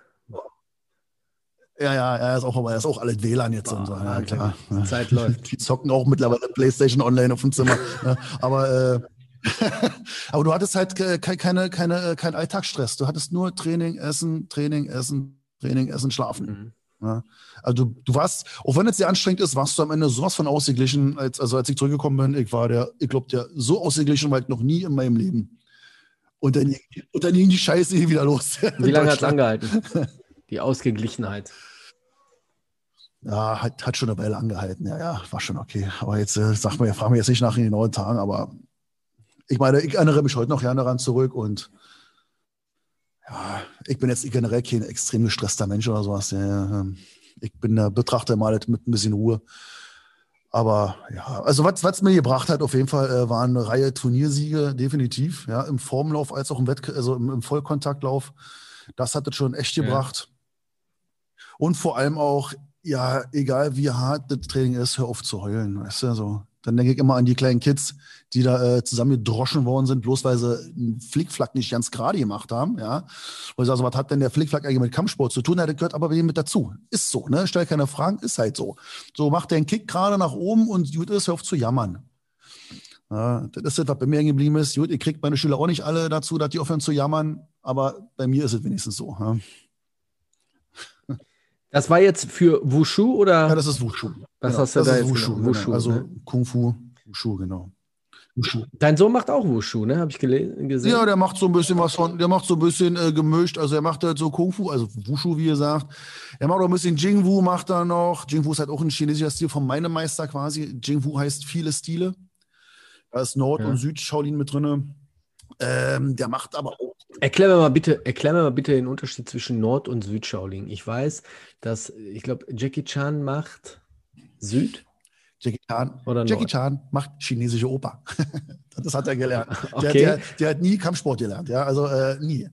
Ja, ja, er ist auch, aber er ist auch alle WLAN jetzt Boah, und so. Ja, klar. Die Zeit läuft. Die zocken auch mittlerweile PlayStation Online auf dem Zimmer. ja, aber, äh, aber du hattest halt keine, keine, keinen Alltagsstress. Du hattest nur Training, Essen, Training, Essen, Training, Essen, Schlafen. Mhm. Ja. Also du, du warst, auch wenn es sehr anstrengend ist, warst du am Ende sowas von ausgeglichen, als, also als ich zurückgekommen bin, ich war der, ich glaube, der so ausgeglichen war ich noch nie in meinem Leben. Und dann, und dann ging die Scheiße hier wieder los. Wie lange hat es angehalten? Die Ausgeglichenheit. Ja, hat, hat schon eine Weile angehalten. Ja, ja, war schon okay. Aber jetzt äh, sagt man, ja, fragen wir jetzt nicht nach in den neuen Tagen, aber ich meine, ich erinnere mich heute noch gerne daran zurück und ja, ich bin jetzt generell kein extrem gestresster Mensch oder sowas. Ja, ähm, ich bin der Betrachter mal mit ein bisschen Ruhe. Aber ja, also was es mir gebracht hat, auf jeden Fall äh, waren eine Reihe Turniersiege, definitiv, ja, im Formlauf als auch im Wett also im, im Vollkontaktlauf. Das hat es schon echt gebracht. Und vor allem auch ja, egal wie hart das Training ist, hör auf zu heulen. Weißt du, so. Dann denke ich immer an die kleinen Kids, die da äh, zusammengedroschen worden sind, bloß weil sie einen Flickflack nicht ganz gerade gemacht haben. Ja. Und ich sage, so, was hat denn der Flickflack eigentlich mit Kampfsport zu tun? Ja, das gehört aber mit dazu. Ist so, ne? Stell keine Fragen, ist halt so. So, macht der einen Kick gerade nach oben und gut ist, hör auf zu jammern. Ja, das ist das, was bei mir geblieben ist. Gut, ihr kriegt meine Schüler auch nicht alle dazu, dass die aufhören zu jammern, aber bei mir ist es wenigstens so. Ja. Das war jetzt für Wushu oder? Ja, das ist Wushu. Was genau. hast du das da jetzt? Wushu, genau. Wushu, also ne? Kung Fu, Wushu, genau. Wushu. Dein Sohn macht auch Wushu, ne? Habe ich gesehen. Ja, der macht so ein bisschen was von, der macht so ein bisschen äh, gemischt. Also er macht halt so Kung Fu, also Wushu, wie ihr sagt. Er macht auch ein bisschen Jingwu, macht er noch. Jingwu ist halt auch ein chinesischer Stil von meinem Meister quasi. Jingwu heißt viele Stile. Da ist Nord- ja. und Süd-Shaolin mit drin. Ähm, der macht aber auch Erklär mir mal bitte, erklär mir mal bitte den Unterschied zwischen Nord- und Süd-Shaolin. Ich weiß, dass, ich glaube, Jackie Chan macht Süd. Jackie Chan, Oder Jackie Chan macht chinesische Oper. das hat er gelernt. Okay. Der, der, der, hat nie Kampfsport gelernt, ja, also äh, nie.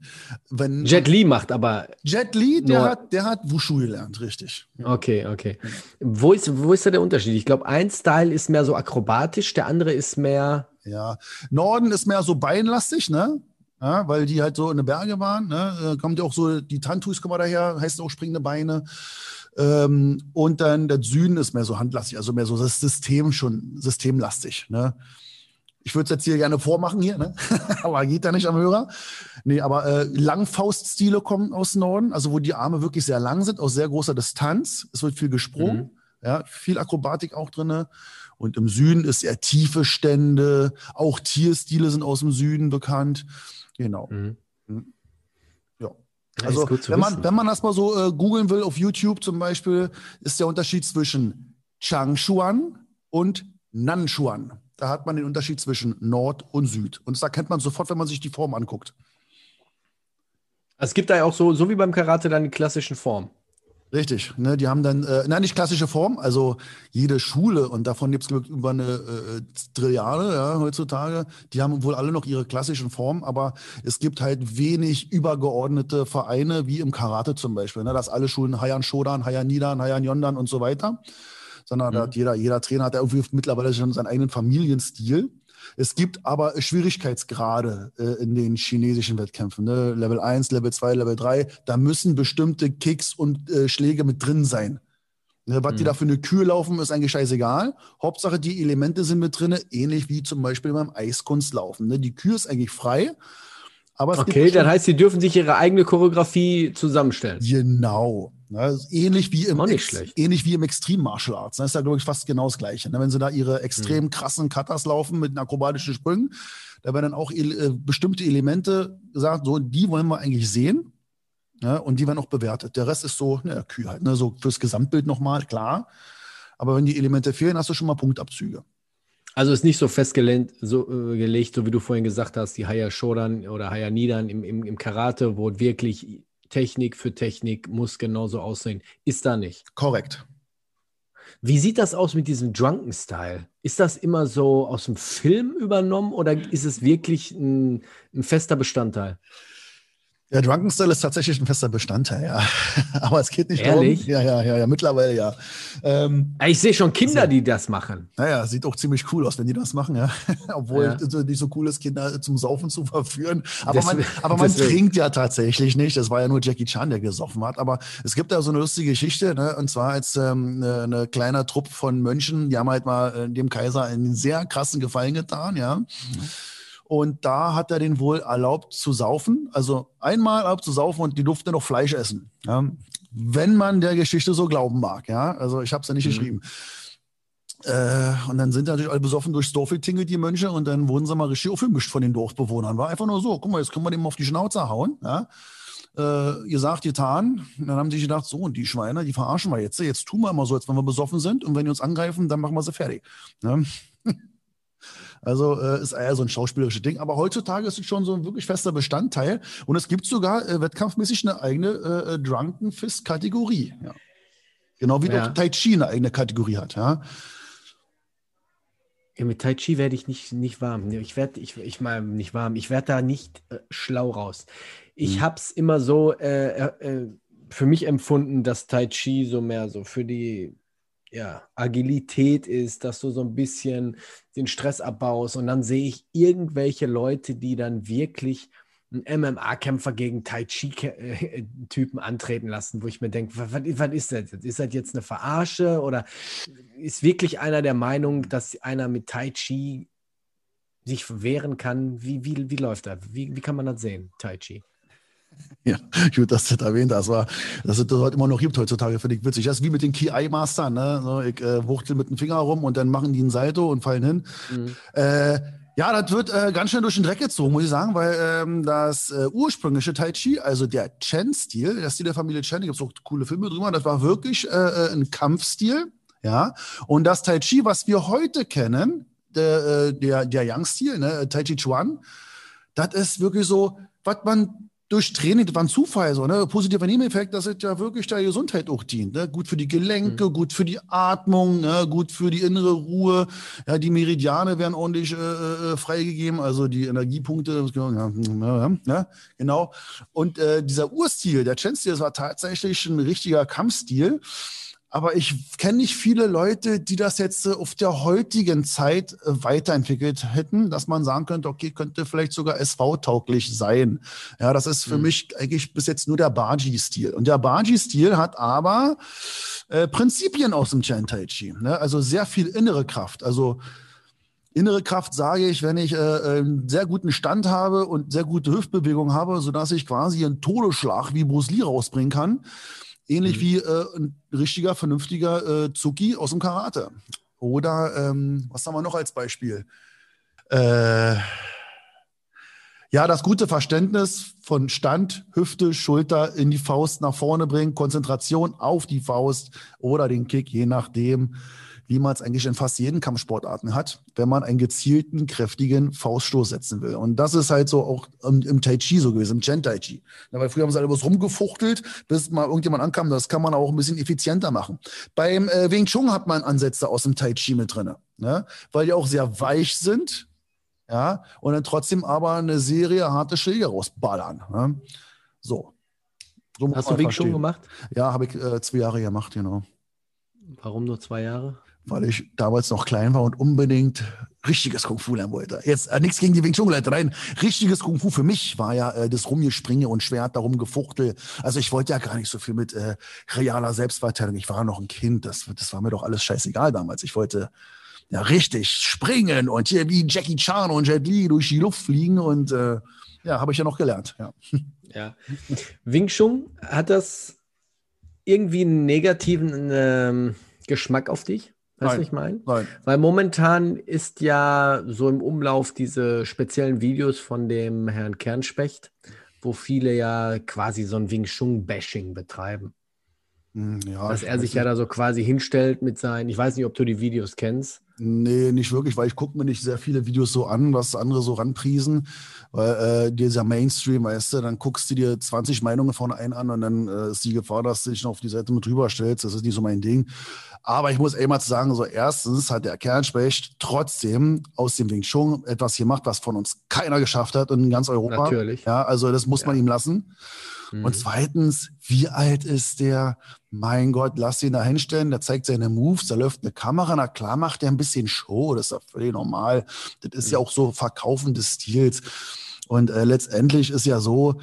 Wenn, Jet Li macht aber. Jet Li, der hat, der hat Wushu gelernt, richtig. Okay, okay. Wo ist, wo ist da der Unterschied? Ich glaube, ein Style ist mehr so akrobatisch, der andere ist mehr. Ja, Norden ist mehr so beinlastig, ne? Ja, weil die halt so in den Berge waren. Ne? Kommt ja auch so, die Tantus kommen daher, heißt auch springende Beine. Ähm, und dann der Süden ist mehr so handlastig, also mehr so das System schon, systemlastig. Ne? Ich würde es jetzt hier gerne vormachen hier, ne? aber geht da nicht am Hörer. Nee, aber äh, Langfauststile kommen aus Norden, also wo die Arme wirklich sehr lang sind, aus sehr großer Distanz. Es wird viel gesprungen, mhm. ja, viel Akrobatik auch drin. Und im Süden ist eher tiefe Stände, auch Tierstile sind aus dem Süden bekannt. Genau. Mhm. mhm. Ja. Also, wenn man, wenn man das mal so äh, googeln will auf YouTube zum Beispiel, ist der Unterschied zwischen Changshuan und Nanshuan. Da hat man den Unterschied zwischen Nord und Süd. Und das erkennt man sofort, wenn man sich die Form anguckt. Es gibt da ja auch so, so wie beim Karate, dann die klassischen Formen. Richtig, ne, die haben dann, äh, nein, nicht klassische Form, also jede Schule, und davon gibt es über eine äh, Trilliarde ja, heutzutage, die haben wohl alle noch ihre klassischen Formen, aber es gibt halt wenig übergeordnete Vereine, wie im Karate zum Beispiel, ne, dass alle Schulen Hayan Shodan, Hayan Nidan, Hayan Yondan und so weiter, sondern mhm. jeder, jeder Trainer hat ja irgendwie mittlerweile schon seinen eigenen Familienstil. Es gibt aber Schwierigkeitsgrade äh, in den chinesischen Wettkämpfen. Ne? Level 1, Level 2, Level 3. Da müssen bestimmte Kicks und äh, Schläge mit drin sein. Ne, was mhm. die da für eine Kühe laufen, ist eigentlich scheißegal. Hauptsache, die Elemente sind mit drin, ähnlich wie zum Beispiel beim Eiskunstlaufen. Ne? Die Kühe ist eigentlich frei. Aber okay, dann heißt, sie dürfen sich ihre eigene Choreografie zusammenstellen. Genau. Ne, ähnlich wie im Ex ähnlich wie im Extreme Martial Arts. Das ist ja, glaube ich, fast genau das Gleiche. Ne? Wenn sie da ihre extrem mhm. krassen Cutters laufen mit akrobatischen Sprüngen, da werden dann auch äh, bestimmte Elemente gesagt, so, die wollen wir eigentlich sehen. Ne? Und die werden auch bewertet. Der Rest ist so, ne, Kühe halt, ne? so fürs Gesamtbild nochmal, klar. Aber wenn die Elemente fehlen, hast du schon mal Punktabzüge. Also ist nicht so festgelegt, so, äh, gelegt, so wie du vorhin gesagt hast, die Haya Shodan oder Haya Nidan im, im, im Karate, wo wirklich Technik für Technik muss genauso aussehen. Ist da nicht. Korrekt. Wie sieht das aus mit diesem Drunken Style? Ist das immer so aus dem Film übernommen oder ist es wirklich ein, ein fester Bestandteil? Der Drunken Style ist tatsächlich ein fester Bestandteil, ja. Aber es geht nicht Ehrlich? darum. Ja, ja, ja, ja, mittlerweile ja. Ähm, ich sehe schon Kinder, also, die das machen. Naja, sieht auch ziemlich cool aus, wenn die das machen, ja. Obwohl ja. es nicht so cool ist, Kinder zum Saufen zu verführen. Aber man, aber man trinkt ja tatsächlich nicht. Das war ja nur Jackie Chan, der gesoffen hat. Aber es gibt ja so eine lustige Geschichte, ne? Und zwar als ähm, eine, eine kleine Truppe von Mönchen, die haben halt mal äh, dem Kaiser einen sehr krassen Gefallen getan, ja. Mhm. Und da hat er den wohl erlaubt zu saufen. Also einmal erlaubt zu saufen und die durfte noch Fleisch essen. Ja? Wenn man der Geschichte so glauben mag. Ja? Also ich habe es ja nicht mhm. geschrieben. Äh, und dann sind natürlich alle besoffen durchs Dorf getingelt, die Mönche, und dann wurden sie mal richtig aufgemischt von den Dorfbewohnern. War einfach nur so, guck mal, jetzt können wir dem auf die Schnauze hauen. Ja? Äh, gesagt, getan. Und dann haben sie sich gedacht, so, und die Schweine, die verarschen wir jetzt. Jetzt tun wir immer so, als wenn wir besoffen sind. Und wenn die uns angreifen, dann machen wir sie fertig. Ja? Also äh, ist eher so ein schauspielerisches Ding. Aber heutzutage ist es schon so ein wirklich fester Bestandteil. Und es gibt sogar äh, wettkampfmäßig eine eigene äh, äh Drunken Fist-Kategorie. Ja. Genau wie ja. Tai Chi eine eigene Kategorie hat. Ja. Ja, mit Tai Chi werde ich nicht, nicht warm. Ich werde, ich, ich mal nicht warm. Ich werde da nicht äh, schlau raus. Ich mhm. habe es immer so äh, äh, für mich empfunden, dass Tai Chi so mehr so für die ja, Agilität ist, dass du so ein bisschen den Stress abbaust und dann sehe ich irgendwelche Leute, die dann wirklich einen MMA-Kämpfer gegen Tai Chi-Typen antreten lassen, wo ich mir denke, was, was, ist das jetzt? Ist das jetzt eine Verarsche oder ist wirklich einer der Meinung, dass einer mit Tai Chi sich wehren kann? Wie, wie, wie läuft das? Wie, wie kann man das sehen, Tai Chi? Ja, gut, dass du das erwähnt hast. War, dass es das heute immer noch gibt heutzutage, finde ich witzig. Das ist wie mit den Key Eye Mastern. Ne? So, ich äh, wuchtel mit dem Finger rum und dann machen die ein Salto und fallen hin. Mhm. Äh, ja, das wird äh, ganz schnell durch den Dreck gezogen, muss ich sagen, weil ähm, das äh, ursprüngliche Tai Chi, also der Chen-Stil, der Stil der Familie Chen, da gibt es auch coole Filme drüber, das war wirklich äh, äh, ein Kampfstil. Ja, und das Tai Chi, was wir heute kennen, der, äh, der, der Yang-Stil, ne, Tai Chi Chuan, das ist wirklich so, was man durch Training, das war ein Zufall so, ne? Positiver Nebeneffekt, dass es ja wirklich der Gesundheit auch dient. Ne? Gut für die Gelenke, mhm. gut für die Atmung, ne? gut für die innere Ruhe. Ja, die Meridiane werden ordentlich äh, äh freigegeben, also die Energiepunkte, ja, ja, ja genau. Und äh, dieser Urstil, der Chen-Stil, das war tatsächlich ein richtiger Kampfstil. Aber ich kenne nicht viele Leute, die das jetzt äh, auf der heutigen Zeit äh, weiterentwickelt hätten, dass man sagen könnte, okay, könnte vielleicht sogar SV-tauglich sein. Ja, das ist für mhm. mich eigentlich bis jetzt nur der Baji-Stil. Und der Baji-Stil hat aber äh, Prinzipien aus dem Chen Tai Chi. Ne? Also sehr viel innere Kraft. Also Innere Kraft sage ich, wenn ich äh, einen sehr guten Stand habe und sehr gute Hüftbewegung habe, sodass ich quasi einen Todesschlag wie Bruce Lee rausbringen kann Ähnlich mhm. wie äh, ein richtiger, vernünftiger äh, Zuki aus dem Karate. Oder ähm, was haben wir noch als Beispiel? Äh, ja, das gute Verständnis von Stand, Hüfte, Schulter in die Faust nach vorne bringen, Konzentration auf die Faust oder den Kick, je nachdem, wie man es eigentlich in fast jeden Kampfsportarten hat, wenn man einen gezielten, kräftigen Fauststoß setzen will. Und das ist halt so auch im, im Tai Chi so gewesen, im Chen Tai Chi. Ja, weil früher haben sie alle bloß rumgefuchtelt, bis mal irgendjemand ankam. Das kann man auch ein bisschen effizienter machen. Beim äh, Wing Chun hat man Ansätze aus dem Tai Chi mit drin, ne? weil die auch sehr weich sind. Ja, und dann trotzdem aber eine Serie harte Schläge rausballern. Ne? So. so Hast du Wing Chun gemacht? Ja, habe ich äh, zwei Jahre gemacht, genau. Warum nur zwei Jahre? Weil ich damals noch klein war und unbedingt richtiges Kung Fu lernen wollte. Jetzt äh, nichts gegen die Wing Chun Leute rein. Richtiges Kung Fu für mich war ja äh, das Rumgespringe und Schwert darum gefuchtel. Also ich wollte ja gar nicht so viel mit äh, realer Selbstverteidigung. Ich war noch ein Kind. Das, das war mir doch alles scheißegal damals. Ich wollte ja richtig springen und hier wie Jackie Chan und Jet Li durch die Luft fliegen und äh, ja, habe ich ja noch gelernt. Ja. ja. Wing Chun hat das irgendwie einen negativen ähm, Geschmack auf dich? Weißt du, ich meine? Weil momentan ist ja so im Umlauf diese speziellen Videos von dem Herrn Kernspecht, wo viele ja quasi so ein Wing Chun-Bashing betreiben. Hm, ja, Dass er sich ja da so quasi hinstellt mit seinen, ich weiß nicht, ob du die Videos kennst. Nee, nicht wirklich, weil ich gucke mir nicht sehr viele Videos so an, was andere so ranpriesen. Weil äh, dieser Mainstream, weißt du, dann guckst du dir 20 Meinungen von einem an und dann äh, ist die Gefahr, dass du dich noch auf die Seite mit drüber stellst. Das ist nicht so mein Ding. Aber ich muss eben mal sagen, so erstens hat der Kernspecht trotzdem aus dem Wing Chun etwas gemacht, was von uns keiner geschafft hat in ganz Europa. Natürlich. Ja, also das muss ja. man ihm lassen. Mhm. Und zweitens, wie alt ist der? Mein Gott, lass ihn da hinstellen, der zeigt seine Moves, da läuft eine Kamera, na klar macht er ein bisschen Show, das ist ja völlig normal. Das ist mhm. ja auch so Verkaufen des Stils. Und äh, letztendlich ist ja so,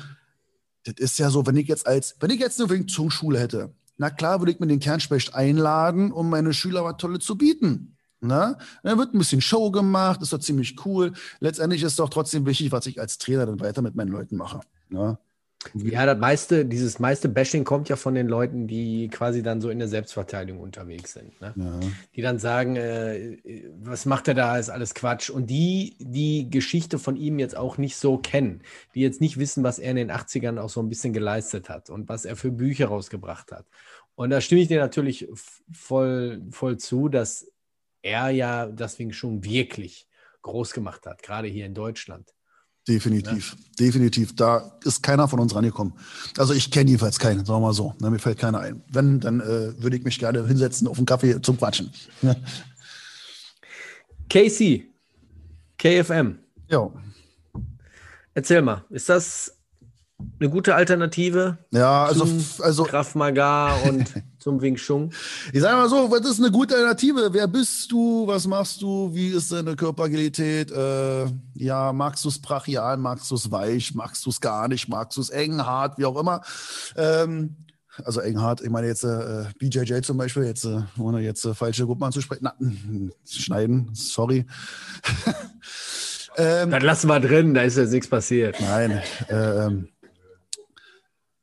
das ist ja so, wenn ich jetzt als, wenn ich jetzt eine Wing Chun Schule hätte, na klar würde ich mir den Kernspecht einladen, um meine Schüler was Tolles zu bieten. Na? Dann wird ein bisschen Show gemacht, ist doch ziemlich cool. Letztendlich ist doch trotzdem wichtig, was ich als Trainer dann weiter mit meinen Leuten mache. Na? Ja, das meiste, dieses meiste Bashing kommt ja von den Leuten, die quasi dann so in der Selbstverteidigung unterwegs sind. Ne? Ja. Die dann sagen, äh, was macht er da, ist alles Quatsch. Und die die Geschichte von ihm jetzt auch nicht so kennen, die jetzt nicht wissen, was er in den 80ern auch so ein bisschen geleistet hat und was er für Bücher rausgebracht hat. Und da stimme ich dir natürlich voll, voll zu, dass er ja deswegen schon wirklich groß gemacht hat, gerade hier in Deutschland. Definitiv, ja. definitiv. Da ist keiner von uns rangekommen. Also ich kenne jedenfalls keinen, sagen wir mal so. Ne, mir fällt keiner ein. Wenn, dann äh, würde ich mich gerne hinsetzen auf einen Kaffee zum Quatschen. Casey, KFM. Ja. Erzähl mal, ist das eine gute Alternative? Ja, also, also Krav Maga und zum Wing Chun? Ich sage mal so, was ist eine gute Alternative? Wer bist du? Was machst du? Wie ist deine Körperagilität? Äh, ja, magst du es brachial? Magst du es weich? Magst du es gar nicht? Magst du es eng, hart, wie auch immer? Ähm, also eng hart, ich meine jetzt äh, BJJ zum Beispiel, jetzt äh, ohne jetzt äh, falsche Gruppen anzusprechen, na, schneiden, sorry. ähm, Dann lassen wir drin, da ist jetzt nichts passiert. Nein, ähm,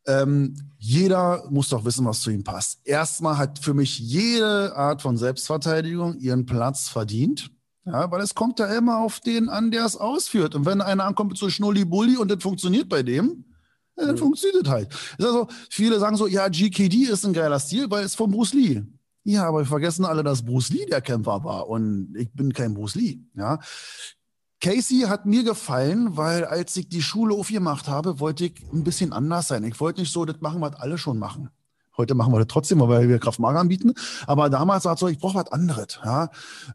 ähm, jeder muss doch wissen, was zu ihm passt. Erstmal hat für mich jede Art von Selbstverteidigung ihren Platz verdient. Ja, weil es kommt ja immer auf den an, der es ausführt. Und wenn einer ankommt mit so Schnulli-Bulli und das funktioniert bei dem, ja, dann mhm. funktioniert halt. Ist also, viele sagen so, ja, GKD ist ein geiler Stil, weil es von Bruce Lee. Ja, aber wir vergessen alle, dass Bruce Lee der Kämpfer war und ich bin kein Bruce Lee. Ja, Casey hat mir gefallen, weil als ich die Schule aufgemacht habe, wollte ich ein bisschen anders sein. Ich wollte nicht so das machen, was alle schon machen. Heute machen wir das trotzdem, weil wir Kraftmager anbieten. Aber damals war es so, ich brauche was anderes. Ja?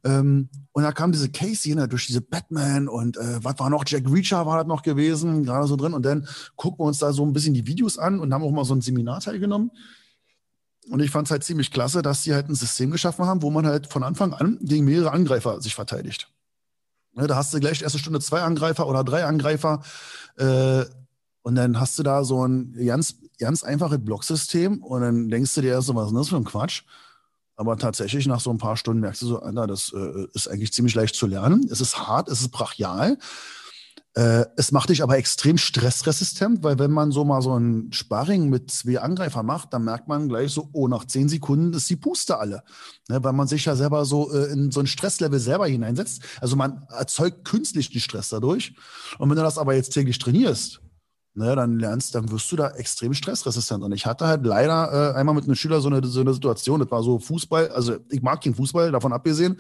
Ähm, und da kam diese Casey ne, durch diese Batman und äh, was war noch? Jack Reacher war das noch gewesen, gerade so drin. Und dann gucken wir uns da so ein bisschen die Videos an und haben auch mal so ein Seminar teilgenommen. Und ich fand es halt ziemlich klasse, dass sie halt ein System geschaffen haben, wo man halt von Anfang an gegen mehrere Angreifer sich verteidigt. Ne, da hast du gleich erste Stunde zwei Angreifer oder drei Angreifer. Äh, und dann hast du da so ein ganz, ganz einfaches Blocksystem und dann denkst du dir erst so, was ist das für ein Quatsch? Aber tatsächlich nach so ein paar Stunden merkst du so, Alter, das äh, ist eigentlich ziemlich leicht zu lernen. Es ist hart, es ist brachial. Äh, es macht dich aber extrem stressresistent, weil wenn man so mal so ein Sparring mit zwei Angreifern macht, dann merkt man gleich so, oh, nach zehn Sekunden ist die Puste alle. Ne, weil man sich ja selber so äh, in so ein Stresslevel selber hineinsetzt. Also man erzeugt künstlich den Stress dadurch. Und wenn du das aber jetzt täglich trainierst, ne, dann lernst, dann wirst du da extrem stressresistent. Und ich hatte halt leider äh, einmal mit einem Schüler so eine, so eine Situation, das war so Fußball, also ich mag den Fußball, davon abgesehen,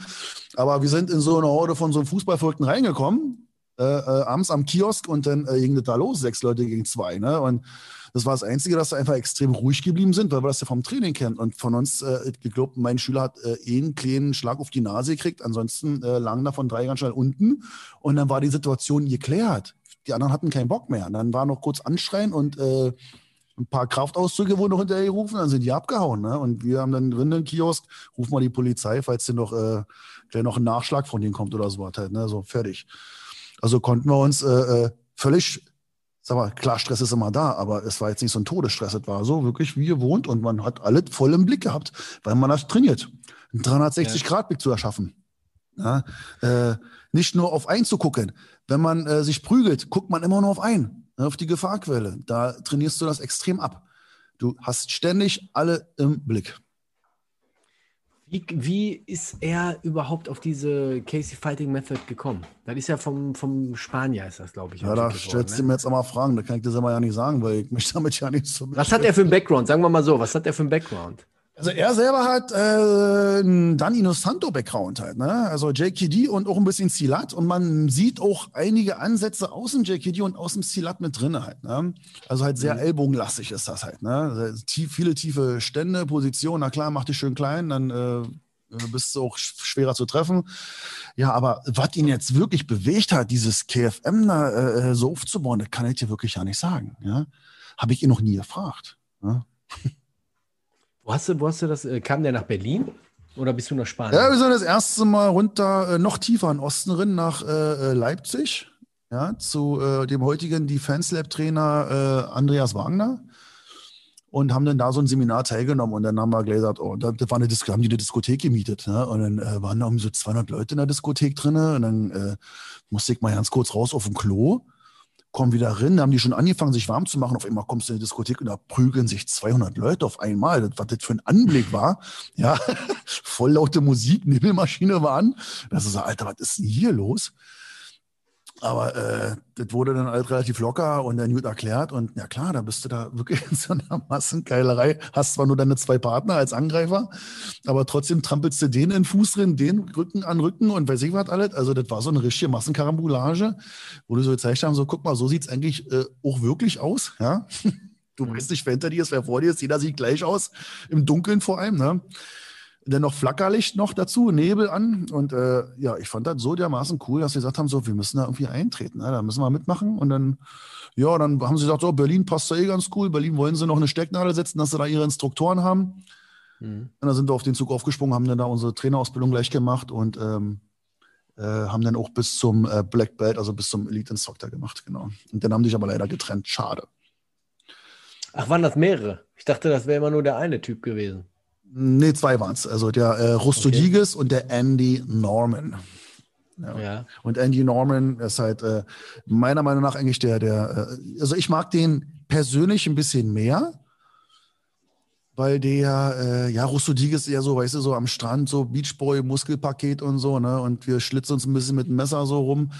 aber wir sind in so eine Horde von so einem Fußballverrückten reingekommen, äh, äh, abends am Kiosk und dann äh, ging das da los, sechs Leute gegen zwei. Ne? Und das war das Einzige, dass wir einfach extrem ruhig geblieben sind, weil wir das ja vom Training kennen. Und von uns, äh, geglaubt, mein Schüler hat äh, eh einen kleinen Schlag auf die Nase gekriegt, ansonsten äh, lagen davon drei ganz schnell unten. Und dann war die Situation geklärt. Die anderen hatten keinen Bock mehr. Und dann war noch kurz Anschreien und äh, ein paar Kraftausdrücke wurden noch hinterher gerufen, dann sind die abgehauen. Ne? Und wir haben dann drin den Kiosk, rufen mal die Polizei, falls denn noch, äh, noch ein Nachschlag von denen kommt oder so. Halt, ne? So, fertig. Also konnten wir uns äh, äh, völlig, sag mal, klar, Stress ist immer da, aber es war jetzt nicht so ein Todesstress, es war so wirklich wie gewohnt und man hat alles voll im Blick gehabt, weil man das trainiert, einen 360-Grad-Blick zu erschaffen. Ja, äh, nicht nur auf einen zu gucken. Wenn man äh, sich prügelt, guckt man immer nur auf einen, ne, auf die Gefahrquelle. Da trainierst du das extrem ab. Du hast ständig alle im Blick. Wie, wie ist er überhaupt auf diese Casey Fighting Method gekommen? Das ist ja vom, vom Spanier, ist das, glaube ich. Ja, da stellst ne? du mir jetzt einmal Fragen, da kann ich das aber ja nicht sagen, weil ich mich damit ja nicht so. Was hat er für einen Background? Sagen wir mal so, was hat er für einen Background? Also er selber hat äh, einen Danilo Santo Background halt, ne? Also JKD und auch ein bisschen Silat und man sieht auch einige Ansätze aus dem JKD und aus dem Silat mit drin halt, ne? Also halt sehr mhm. ellbogenlastig ist das halt, ne? Tief, viele tiefe Stände, Positionen, na klar, mach dich schön klein, dann äh, bist du auch schwerer zu treffen. Ja, aber was ihn jetzt wirklich bewegt hat, dieses KFM da äh, so aufzubauen, das kann ich dir wirklich ja nicht sagen, ja? Habe ich ihn noch nie gefragt. Ne? Wo hast du, wo hast du das? Äh, kam der nach Berlin oder bist du nach Spanien? Ja, wir sind das erste Mal runter, äh, noch tiefer in Osten drin, nach äh, äh, Leipzig, ja, zu äh, dem heutigen Defense Lab Trainer äh, Andreas Wagner und haben dann da so ein Seminar teilgenommen und dann haben wir gesagt, oh, da, da war eine Dis haben die eine Diskothek gemietet ne? und dann äh, waren da irgendwie so 200 Leute in der Diskothek drin und dann musste ich mal ganz kurz raus auf dem Klo kommen wieder rein, da haben die schon angefangen, sich warm zu machen. Auf einmal kommst du in die Diskothek und da prügeln sich 200 Leute auf einmal. Was das für ein Anblick war. Ja, voll laute Musik, Nibbelmaschine war an. Das ist so, Alter, was ist denn hier los? Aber äh, das wurde dann halt relativ locker und dann gut erklärt. Und ja klar, da bist du da wirklich in so einer Massenkeilerei. Hast zwar nur deine zwei Partner als Angreifer, aber trotzdem trampelst du den in den Fuß drin, den Rücken an Rücken und weiß ich was alles. Also das war so eine richtige Massenkarambolage, wo du so gezeigt haben, so guck mal, so sieht es eigentlich äh, auch wirklich aus. Ja? Du weißt nicht, wer hinter dir ist, wer vor dir ist. Jeder sieht gleich aus, im Dunkeln vor allem. Ne? Dann noch Flackerlicht noch dazu, Nebel an. Und äh, ja, ich fand das so dermaßen cool, dass sie gesagt haben, so, wir müssen da irgendwie eintreten, ne? da müssen wir mitmachen. Und dann, ja, dann haben sie gesagt, so, Berlin passt da eh ganz cool. Berlin wollen sie noch eine Stecknadel setzen, dass sie da ihre Instruktoren haben. Mhm. Und dann sind wir auf den Zug aufgesprungen, haben dann da unsere Trainerausbildung gleich gemacht und ähm, äh, haben dann auch bis zum äh, Black Belt, also bis zum Elite Instructor gemacht, genau. Und dann haben die sich aber leider getrennt. Schade. Ach, waren das mehrere? Ich dachte, das wäre immer nur der eine Typ gewesen. Nee, zwei waren es. Also der äh, Rostodiges okay. und der Andy Norman. Ja. ja. Und Andy Norman ist halt äh, meiner Meinung nach eigentlich der, der, äh, also ich mag den persönlich ein bisschen mehr, weil der, äh, ja, Rostodiges ist eher so, weißt du, so am Strand, so Beachboy, Muskelpaket und so, ne? Und wir schlitzen uns ein bisschen mit dem Messer so rum.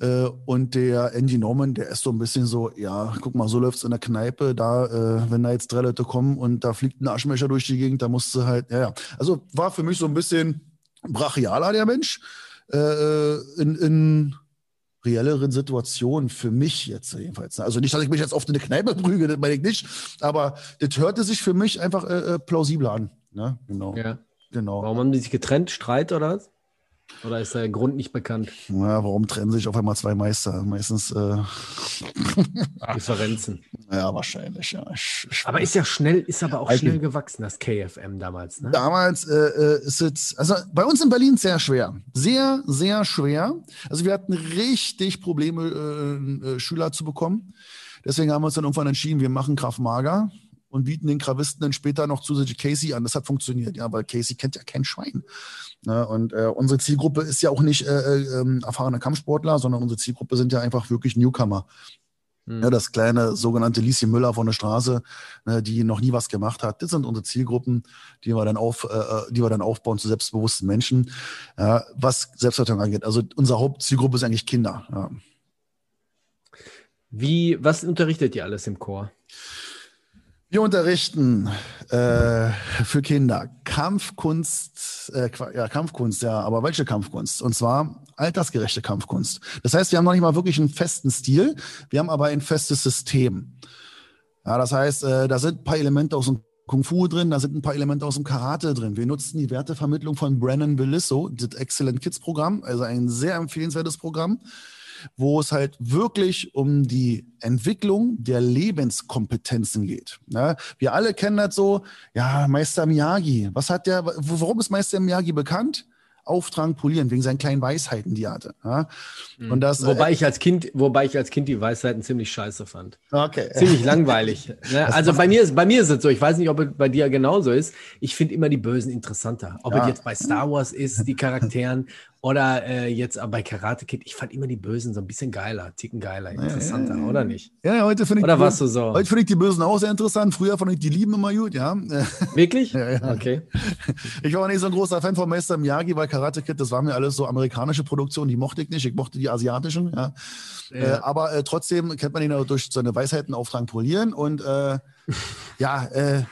Äh, und der Andy Norman, der ist so ein bisschen so, ja, guck mal, so läuft es in der Kneipe, da, äh, wenn da jetzt drei Leute kommen und da fliegt ein Aschenbecher durch die Gegend, da musst du halt, ja, ja. Also war für mich so ein bisschen brachialer, der Mensch, äh, in, in reelleren Situationen für mich jetzt jedenfalls. Also nicht, dass ich mich jetzt oft in eine Kneipe prüge, das meine ich nicht, aber das hörte sich für mich einfach äh, plausibler an. Ne? Genau. Ja. Genau. Warum haben die sich getrennt? Streit oder was? Oder ist der Grund nicht bekannt? Ja, warum trennen sich auf einmal zwei Meister? Meistens äh Differenzen. Ja, wahrscheinlich, ja. Ich, ich aber ist ja schnell, ist aber auch schnell gewachsen, das KFM damals. Ne? Damals äh, äh, ist es, also bei uns in Berlin sehr schwer. Sehr, sehr schwer. Also wir hatten richtig Probleme, äh, äh, Schüler zu bekommen. Deswegen haben wir uns dann irgendwann entschieden, wir machen Kraft Mager und bieten den Gravisten dann später noch zusätzlich Casey an. Das hat funktioniert, ja, weil Casey kennt ja kein Schwein. Ne? Und äh, unsere Zielgruppe ist ja auch nicht äh, äh, erfahrene Kampfsportler, sondern unsere Zielgruppe sind ja einfach wirklich Newcomer. Mhm. Ja, das kleine sogenannte Lieschen Müller von der Straße, ne, die noch nie was gemacht hat. Das sind unsere Zielgruppen, die wir dann, auf, äh, äh die wir dann aufbauen zu selbstbewussten Menschen. Ja, was Selbstverteidigung angeht. Also unsere Hauptzielgruppe ist eigentlich Kinder. Ja. Wie, was unterrichtet ihr alles im Chor? Wir unterrichten äh, für Kinder Kampfkunst, äh, ja, Kampfkunst, ja, aber welche Kampfkunst? Und zwar altersgerechte Kampfkunst. Das heißt, wir haben noch nicht mal wirklich einen festen Stil, wir haben aber ein festes System. Ja, das heißt, äh, da sind ein paar Elemente aus dem Kung Fu drin, da sind ein paar Elemente aus dem Karate drin. Wir nutzen die Wertevermittlung von Brennan Bellisso, das Excellent Kids Programm, also ein sehr empfehlenswertes Programm wo es halt wirklich um die Entwicklung der Lebenskompetenzen geht. Ja, wir alle kennen das so, ja, Meister Miyagi, was hat der, warum ist Meister Miyagi bekannt? auftragen, polieren, wegen seinen kleinen Weisheiten, die er hatte. Ja? Mhm. Und das, wobei, äh, ich als kind, wobei ich als Kind die Weisheiten ziemlich scheiße fand. Okay. Ziemlich langweilig. Ne? Also bei mir, ist, bei mir ist es so, ich weiß nicht, ob es bei dir genauso ist. Ich finde immer die Bösen interessanter. Ob ja. es jetzt bei Star Wars ist, die Charakteren, oder äh, jetzt bei Karate Kid, ich fand immer die Bösen so ein bisschen geiler, ticken geiler, interessanter, ja, ja, oder nicht? Ja, heute finde ich. Oder warst du so? Heute finde ich die Bösen auch sehr interessant. Früher fand ich die Lieben immer gut, ja. Wirklich? ja, okay. Ich war nicht so ein großer Fan von Meister Miyagi, weil Karate Kid, das waren mir alles so amerikanische Produktionen, die mochte ich nicht. Ich mochte die asiatischen, ja. Äh, aber äh, trotzdem kennt man ihn auch durch seine Weisheiten auftragen polieren und äh, ja, äh,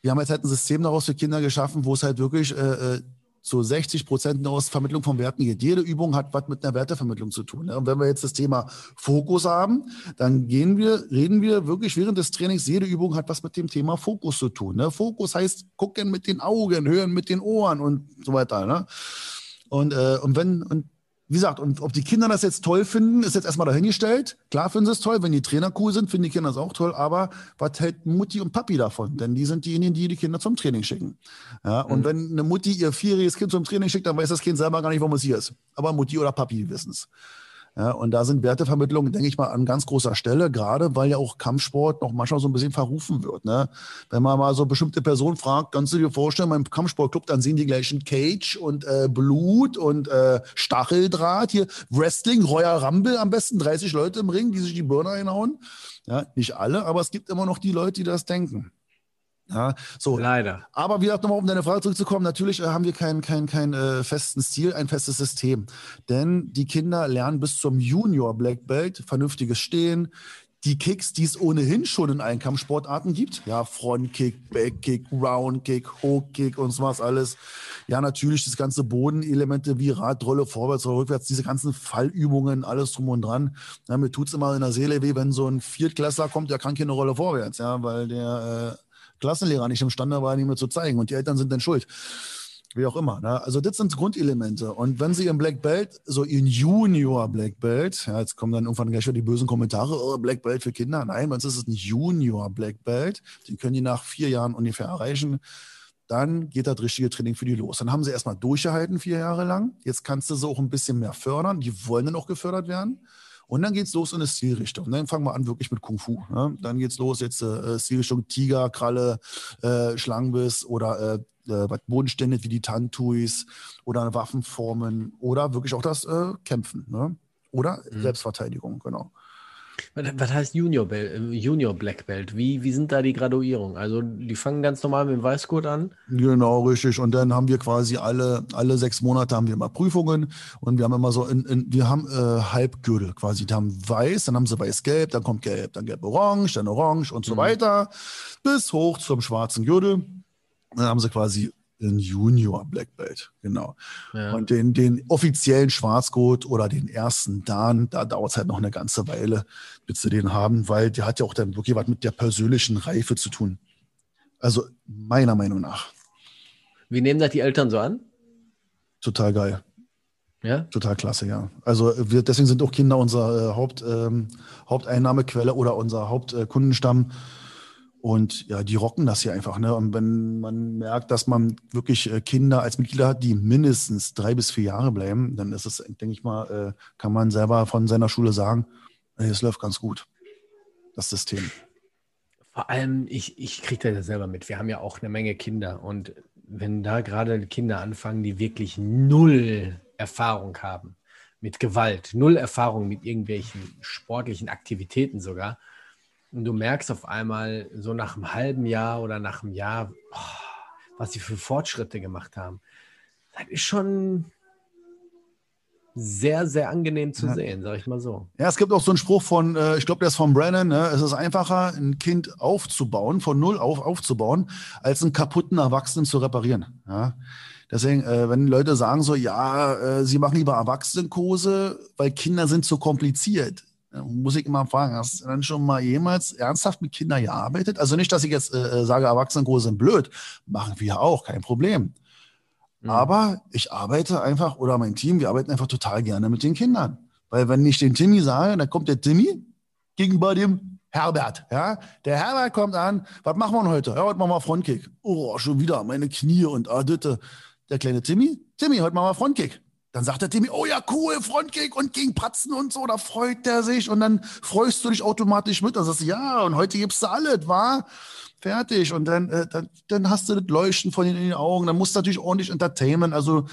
wir haben jetzt halt ein System daraus für Kinder geschaffen, wo es halt wirklich äh, zu 60 Prozent aus Vermittlung von Werten geht. Jede Übung hat was mit einer Wertevermittlung zu tun. Und wenn wir jetzt das Thema Fokus haben, dann gehen wir, reden wir wirklich während des Trainings, jede Übung hat was mit dem Thema Fokus zu tun. Fokus heißt gucken mit den Augen, hören mit den Ohren und so weiter. Ne? Und, äh, und wenn, und wie gesagt, und ob die Kinder das jetzt toll finden, ist jetzt erstmal dahingestellt. Klar finden sie es toll, wenn die Trainer cool sind, finden die Kinder es auch toll, aber was hält Mutti und Papi davon? Denn die sind diejenigen, die die Kinder zum Training schicken. Ja, und mhm. wenn eine Mutti ihr vierjähriges Kind zum Training schickt, dann weiß das Kind selber gar nicht, warum es hier ist. Aber Mutti oder Papi wissen es. Ja, und da sind Wertevermittlungen, denke ich mal, an ganz großer Stelle, gerade weil ja auch Kampfsport noch manchmal so ein bisschen verrufen wird. Ne? Wenn man mal so bestimmte Personen fragt, kannst du dir vorstellen, beim Kampfsportclub, dann sehen die gleichen Cage und äh, Blut und äh, Stacheldraht, hier Wrestling, Royal Rumble, am besten 30 Leute im Ring, die sich die Birne einhauen. Ja, nicht alle, aber es gibt immer noch die Leute, die das denken. Ja, so. Leider. Aber wie gesagt, nochmal um deine Frage zurückzukommen, natürlich äh, haben wir keinen kein, kein, äh, festen Stil, ein festes System. Denn die Kinder lernen bis zum Junior Black Belt vernünftiges Stehen, die Kicks, die es ohnehin schon in allen Kampfsportarten gibt. Ja, Frontkick, Backkick, Roundkick, Hochkick und so was alles. Ja, natürlich das ganze Bodenelemente wie Radrolle, vorwärts oder rückwärts, diese ganzen Fallübungen, alles drum und dran. Ja, mir tut's immer in der Seele weh, wenn so ein Viertklässler kommt, der kann keine Rolle vorwärts, ja, weil der äh, Klassenlehrer nicht imstande war, ihm zu zeigen. Und die Eltern sind dann schuld. Wie auch immer. Ne? Also das sind Grundelemente. Und wenn sie im Black Belt, so in Junior Black Belt, ja, jetzt kommen dann irgendwann gleich wieder die bösen Kommentare, oh, Black Belt für Kinder. Nein, uns ist es ein Junior Black Belt. Den können die nach vier Jahren ungefähr erreichen. Dann geht das richtige Training für die los. Dann haben sie erstmal durchgehalten, vier Jahre lang. Jetzt kannst du sie auch ein bisschen mehr fördern. Die wollen dann auch gefördert werden. Und dann geht es los in eine Stilrichtung. Und dann fangen wir an wirklich mit Kung Fu. Ne? Dann es los jetzt äh, Stilrichtung Tiger, Kralle, äh, Schlangenbiss oder äh, äh, bodenständig wie die Tantuis oder Waffenformen oder wirklich auch das äh, Kämpfen. Ne? Oder mhm. Selbstverteidigung, genau. Was heißt Junior, Belt, äh, Junior Black Belt? Wie, wie sind da die Graduierungen? Also die fangen ganz normal mit dem Weißgurt an? Genau, richtig. Und dann haben wir quasi alle, alle sechs Monate haben wir immer Prüfungen und wir haben immer so, in, in, wir haben äh, Halbgürtel quasi. Die haben weiß, dann haben sie weiß-gelb, dann kommt gelb, dann gelb-orange, dann orange und so mhm. weiter, bis hoch zum schwarzen Gürtel. Dann haben sie quasi ein Junior Black Belt, genau. Ja. Und den, den offiziellen Schwarzgurt oder den ersten Dan, da dauert es halt noch eine ganze Weile, bis sie den haben, weil der hat ja auch dann wirklich was mit der persönlichen Reife zu tun. Also meiner Meinung nach. Wie nehmen das die Eltern so an? Total geil. Ja? Total klasse, ja. Also wir, deswegen sind auch Kinder unsere äh, Haupt, ähm, Haupteinnahmequelle oder unser Hauptkundenstamm. Äh, und ja, die rocken das hier einfach. Ne? Und wenn man merkt, dass man wirklich äh, Kinder als Mitglieder hat, die mindestens drei bis vier Jahre bleiben, dann ist es, denke ich mal, äh, kann man selber von seiner Schule sagen, es läuft ganz gut, das System. Vor allem, ich, ich kriege das ja selber mit. Wir haben ja auch eine Menge Kinder. Und wenn da gerade Kinder anfangen, die wirklich null Erfahrung haben mit Gewalt, null Erfahrung mit irgendwelchen sportlichen Aktivitäten sogar, und du merkst auf einmal so nach einem halben Jahr oder nach einem Jahr, oh, was sie für Fortschritte gemacht haben. Das ist schon sehr, sehr angenehm zu ja. sehen, sag ich mal so. Ja, es gibt auch so einen Spruch von, äh, ich glaube, der ist von Brennan, ne? es ist einfacher, ein Kind aufzubauen, von null auf aufzubauen, als einen kaputten Erwachsenen zu reparieren. Ja? Deswegen, äh, wenn Leute sagen so, ja, äh, sie machen lieber Erwachsenenkurse, weil Kinder sind zu kompliziert. Muss ich immer fragen, hast du dann schon mal jemals ernsthaft mit Kindern gearbeitet? Also nicht, dass ich jetzt äh, sage, Erwachsenenkurse sind blöd. Machen wir auch, kein Problem. Mhm. Aber ich arbeite einfach, oder mein Team, wir arbeiten einfach total gerne mit den Kindern. Weil wenn ich den Timmy sage, dann kommt der Timmy gegenüber dem Herbert. Ja? Der Herbert kommt an, was machen wir denn heute? Ja, heute machen wir Frontkick. Oh, schon wieder meine Knie und ah, Ditte. Der kleine Timmy, Timmy, heute machen wir Frontkick. Dann sagt der Timmy, oh ja, cool, Frontkick und gegen Pratzen und so, da freut der sich und dann freust du dich automatisch mit. Dann sagst du, ja, und heute gibst du alles, war fertig. Und dann, äh, dann, dann hast du das Leuchten von in den Augen. Dann musst du natürlich ordentlich entertainen. Also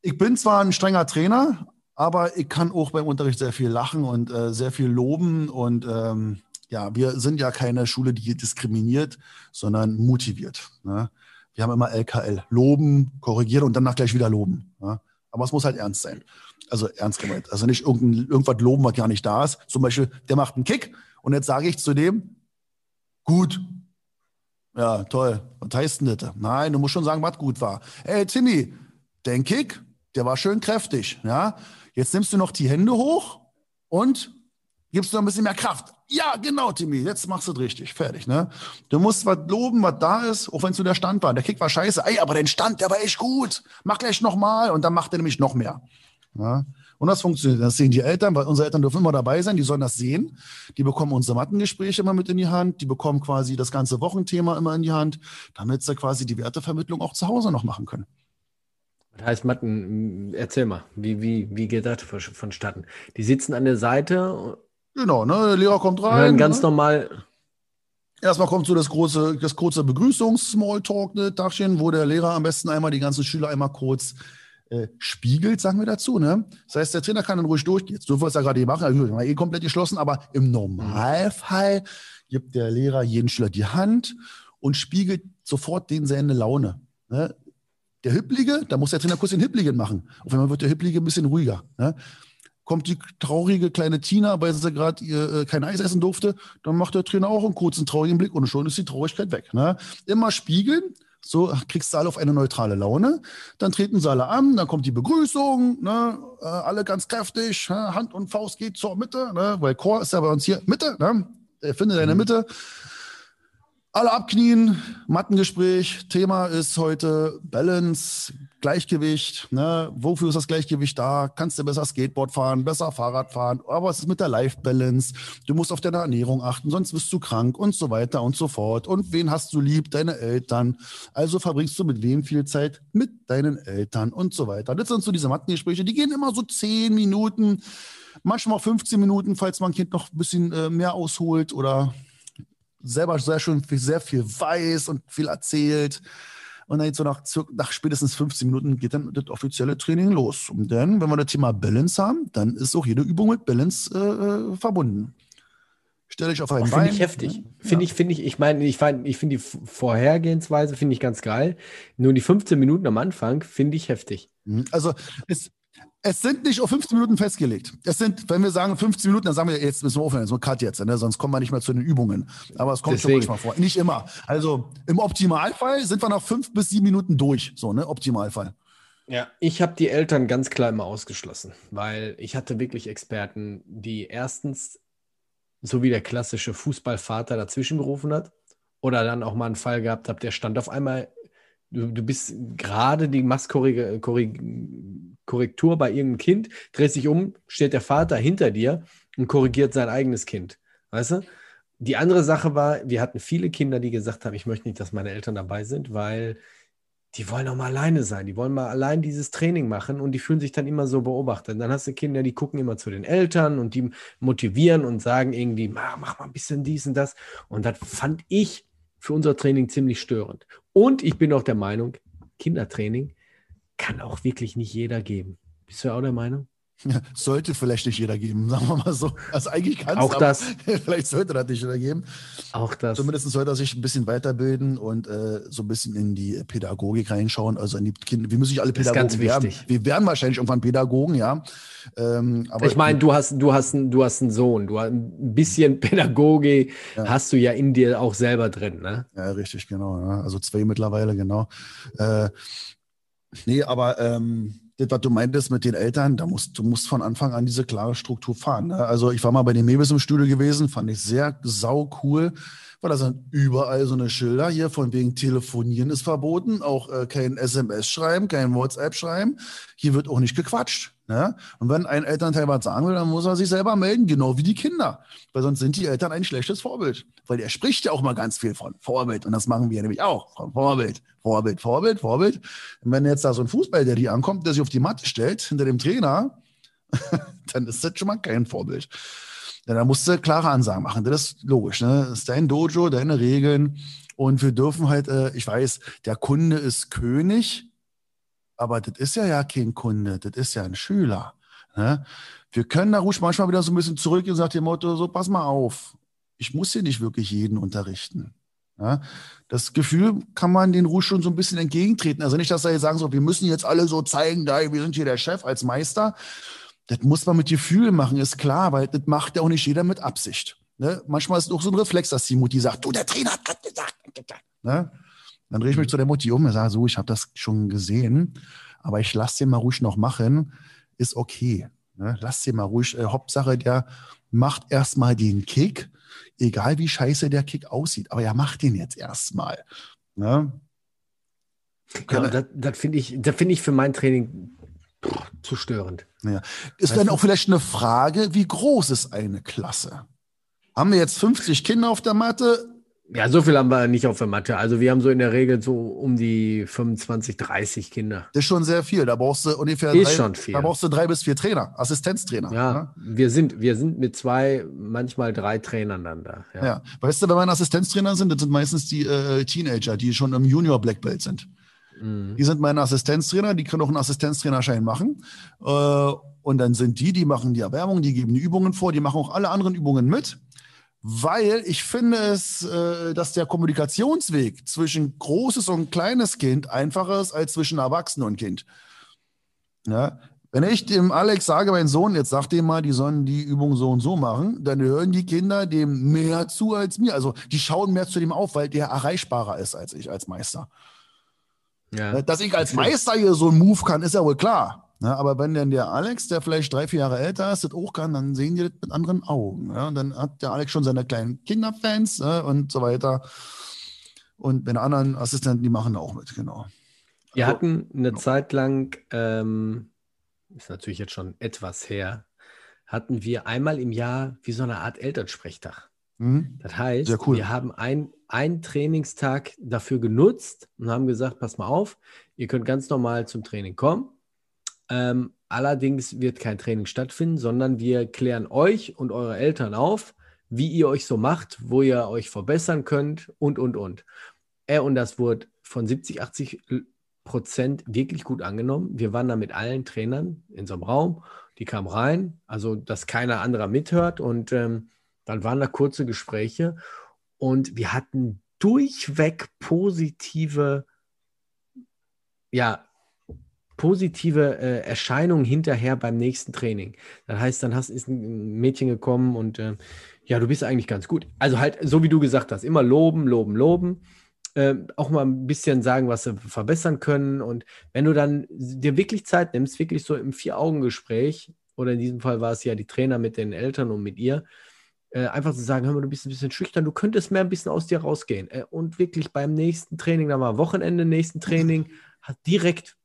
ich bin zwar ein strenger Trainer, aber ich kann auch beim Unterricht sehr viel lachen und äh, sehr viel loben. Und ähm, ja, wir sind ja keine Schule, die diskriminiert, sondern motiviert. Ne? Wir haben immer LKL. Loben, korrigieren und danach gleich wieder loben. Aber es muss halt ernst sein. Also ernst gemeint. Also nicht irgendwas loben, was gar nicht da ist. Zum Beispiel, der macht einen Kick und jetzt sage ich zu dem, Gut. Ja, toll. Was heißt denn das? Nein, du musst schon sagen, was gut war. Ey, Timmy, dein Kick, der war schön kräftig. Ja? Jetzt nimmst du noch die Hände hoch und gibst noch ein bisschen mehr Kraft. Ja, genau, Timmy, jetzt machst du es richtig. Fertig, ne? Du musst was loben, was da ist, auch wenn es nur der Stand war. Der Kick war scheiße. Ey, aber dein Stand, der war echt gut. Mach gleich nochmal und dann macht er nämlich noch mehr. Ja? Und das funktioniert. Das sehen die Eltern, weil unsere Eltern dürfen immer dabei sein, die sollen das sehen. Die bekommen unsere Mattengespräche immer mit in die Hand, die bekommen quasi das ganze Wochenthema immer in die Hand, damit sie quasi die Wertevermittlung auch zu Hause noch machen können. Das heißt, Matten, erzähl mal, wie, wie, wie geht das vonstatten? Die sitzen an der Seite. Genau, ne? Der Lehrer kommt rein. Hören ganz ne? normal. Erstmal kommt so das große, das kurze Begrüßungs-Smalltalk, ne, Tagchen, wo der Lehrer am besten einmal die ganzen Schüler einmal kurz äh, spiegelt, sagen wir dazu. Ne? Das heißt, der Trainer kann dann ruhig durchgehen. Jetzt dürfen wir es ja gerade hier machen, also, eh komplett geschlossen, aber im Normalfall gibt der Lehrer jeden Schüler die Hand und spiegelt sofort den seine Laune. Ne? Der Hüpplige, da muss der Trainer kurz den Hüppligen machen. Auf einmal wird der Hüpplige ein bisschen ruhiger. Ne? Kommt die traurige kleine Tina, weil sie gerade äh, kein Eis essen durfte, dann macht der Trainer auch einen kurzen traurigen Blick und schon ist die Traurigkeit weg. Ne? Immer spiegeln so kriegst du alle auf eine neutrale Laune. Dann treten sie alle an, dann kommt die Begrüßung, ne? äh, alle ganz kräftig, Hand und Faust geht zur Mitte, ne? weil Chor ist ja bei uns hier Mitte, ne? finde deine mhm. Alle abknien, Mattengespräch. Thema ist heute Balance, Gleichgewicht. Ne? Wofür ist das Gleichgewicht da? Kannst du besser Skateboard fahren, besser Fahrrad fahren? Aber was ist mit der Life Balance? Du musst auf deine Ernährung achten, sonst bist du krank und so weiter und so fort. Und wen hast du lieb? Deine Eltern. Also verbringst du mit wem viel Zeit? Mit deinen Eltern und so weiter. Das sind so diese Mattengespräche, die gehen immer so zehn Minuten, manchmal 15 Minuten, falls mein Kind noch ein bisschen äh, mehr ausholt oder selber sehr schön sehr viel weiß und viel erzählt. Und dann jetzt so nach, nach spätestens 15 Minuten geht dann das offizielle Training los. Und dann, wenn wir das Thema Balance haben, dann ist auch jede Übung mit Balance äh, äh verbunden. Stelle ich auf ein Finde ich heftig. Finde ja. ich, finde ich, ich meine, ich, ich finde die Vorhergehensweise finde ich ganz geil. Nur die 15 Minuten am Anfang finde ich heftig. Mhm. Also es, es sind nicht auf 15 Minuten festgelegt. Es sind, wenn wir sagen 15 Minuten, dann sagen wir, jetzt müssen wir aufhören, so ein Cut jetzt, ne? sonst kommen wir nicht mehr zu den Übungen. Aber es kommt Deswegen. schon manchmal vor. Nicht immer. Also im Optimalfall sind wir nach fünf bis sieben Minuten durch. So, ne? Optimalfall. Ja, ich habe die Eltern ganz klar immer ausgeschlossen, weil ich hatte wirklich Experten, die erstens, so wie der klassische Fußballvater dazwischen gerufen hat, oder dann auch mal einen Fall gehabt habe, der stand auf einmal, du, du bist gerade die Korrektur bei irgendeinem Kind, drehst dich um, steht der Vater hinter dir und korrigiert sein eigenes Kind. Weißt du? Die andere Sache war, wir hatten viele Kinder, die gesagt haben, ich möchte nicht, dass meine Eltern dabei sind, weil die wollen auch mal alleine sein. Die wollen mal allein dieses Training machen und die fühlen sich dann immer so beobachtet. Dann hast du Kinder, die gucken immer zu den Eltern und die motivieren und sagen irgendwie, mach mal ein bisschen dies und das. Und das fand ich für unser Training ziemlich störend. Und ich bin auch der Meinung, Kindertraining kann auch wirklich nicht jeder geben. Bist du auch der Meinung? Sollte vielleicht nicht jeder geben, sagen wir mal so. Also eigentlich kann es, Auch das. vielleicht sollte das nicht jeder geben. Auch das. Zumindest sollte er sich ein bisschen weiterbilden und äh, so ein bisschen in die Pädagogik reinschauen. Also in die Kinder. Wir müssen nicht alle Das ist Pädagogen ganz werden. wichtig. Wir werden wahrscheinlich irgendwann Pädagogen, ja. Ähm, aber ich meine, du hast, du hast, einen- du hast einen Sohn, du hast ein bisschen Pädagogik Ja. hast du ja in dir auch selber drin, ne? Ja, richtig, genau. Ja. Also zwei mittlerweile, genau. Äh, nee, aber ähm, das, was du meintest mit den Eltern, da musst du musst von Anfang an diese klare Struktur fahren. Ne? Also ich war mal bei den Mebis im Studio gewesen, fand ich sehr sau cool, weil da sind überall so eine Schilder hier von wegen Telefonieren ist verboten, auch äh, kein SMS schreiben, kein WhatsApp schreiben. Hier wird auch nicht gequatscht. Ne? Und wenn ein Elternteil was sagen will, dann muss er sich selber melden, genau wie die Kinder. Weil sonst sind die Eltern ein schlechtes Vorbild. Weil der spricht ja auch mal ganz viel von Vorbild. Und das machen wir nämlich auch. Von Vorbild, Vorbild, Vorbild, Vorbild. Und wenn jetzt da so ein Fußball, der die ankommt, der sich auf die Matte stellt, hinter dem Trainer, dann ist das schon mal kein Vorbild. Ja, da musst du klare Ansagen machen. Das ist logisch. Ne? Das ist dein Dojo, deine Regeln. Und wir dürfen halt, äh, ich weiß, der Kunde ist König, aber das ist ja ja kein Kunde, das ist ja ein Schüler. Ne? Wir können da ruhig manchmal wieder so ein bisschen zurück und sagt dem Motto, so pass mal auf, ich muss hier nicht wirklich jeden unterrichten. Ja? Das Gefühl kann man den ruhig schon so ein bisschen entgegentreten. Also nicht, dass sie jetzt sagen, so, wir müssen jetzt alle so zeigen, da, wir sind hier der Chef als Meister. Das muss man mit Gefühl machen, ist klar, weil das macht ja auch nicht jeder mit Absicht. Ne? Manchmal ist es auch so ein Reflex, dass die Mutti sagt, du, der Trainer hat gerade gesagt. Ne? Dann drehe ich mich zu der Mutti um und sage, so, ich habe das schon gesehen, aber ich lasse den mal ruhig noch machen, ist okay. Ne? Lass den mal ruhig. Äh, Hauptsache, der macht erstmal den Kick, egal wie scheiße der Kick aussieht, aber er macht den jetzt erstmal. Ne? Ja, und das, das finde ich, das finde ich für mein Training pff, zu störend. Ist Weißt dann du? auch vielleicht eine Frage, wie groß ist eine Klasse? Haben wir jetzt 50 Kinder auf der Matte? Ja, so viel haben wir nicht auf der Matte. Also wir haben so in der Regel so um die 25, 30 Kinder. Das ist schon sehr viel. Da brauchst du ungefähr Ist drei, schon viel. Da brauchst du drei bis vier Trainer, Assistenztrainer. Ja, ne? wir sind, wir sind mit zwei, manchmal drei Trainern dann da. Ja. Ja. Weißt du, wenn meine Assistenztrainer sind, das sind meistens die äh, Teenager, die schon im Junior Black Belt sind. Mhm. Die sind meine Assistenztrainer, die können auch einen Assistenztrainerschein machen. Äh, und dann sind die, die machen die Erwärmung, die geben die Übungen vor, die machen auch alle anderen Übungen mit. Weil ich finde es, äh, dass der Kommunikationsweg zwischen großes und kleines Kind einfacher ist als zwischen Erwachsenen und Kind. Ja? Wenn ich dem Alex sage, mein Sohn, jetzt sag dem mal, die sollen die Übung so und so machen, dann hören die Kinder dem mehr zu als mir. Also die schauen mehr zu dem auf, weil der erreichbarer ist als ich als Meister. Ja. Dass ich als Meister hier so einen Move kann, ist ja wohl klar. Ne? Aber wenn dann der Alex, der vielleicht drei, vier Jahre älter ist, das auch kann, dann sehen die das mit anderen Augen. Ja? Und dann hat der Alex schon seine kleinen Kinderfans ne? und so weiter. Und meine anderen Assistenten, die machen auch mit, genau. Wir Also, hatten eine genau. Zeit lang, ähm, ist natürlich jetzt schon etwas her, hatten wir einmal im Jahr wie so eine Art Elternsprechtag. Mhm. Das heißt, cool. wir haben ein, einen Trainingstag dafür genutzt und haben gesagt, pass mal auf, ihr könnt ganz normal zum Training kommen. Ähm, allerdings wird kein Training stattfinden, sondern wir klären euch und eure Eltern auf, wie ihr euch so macht, wo ihr euch verbessern könnt und, und, und. Äh, und das wurde von 70, 80 Prozent wirklich gut angenommen. Wir waren da mit allen Trainern in so einem Raum, die kamen rein, also dass keiner anderer mithört und ähm, dann waren da kurze Gespräche und wir hatten durchweg positive, ja, positive äh, Erscheinungen hinterher beim nächsten Training. Das heißt, dann hast, ist ein Mädchen gekommen und äh, ja, du bist eigentlich ganz gut. Also halt, so wie du gesagt hast, immer loben, loben, loben. Ähm, auch mal ein bisschen sagen, was sie verbessern können. Und wenn du dann dir wirklich Zeit nimmst, wirklich so im Vier-Augen-Gespräch, oder in diesem Fall war es ja die Trainer mit den Eltern und mit ihr, äh, einfach zu sagen, hör mal, du bist ein bisschen schüchtern, du könntest mehr ein bisschen aus dir rausgehen. Äh, und wirklich beim nächsten Training, da war Wochenende, nächsten Training, direkt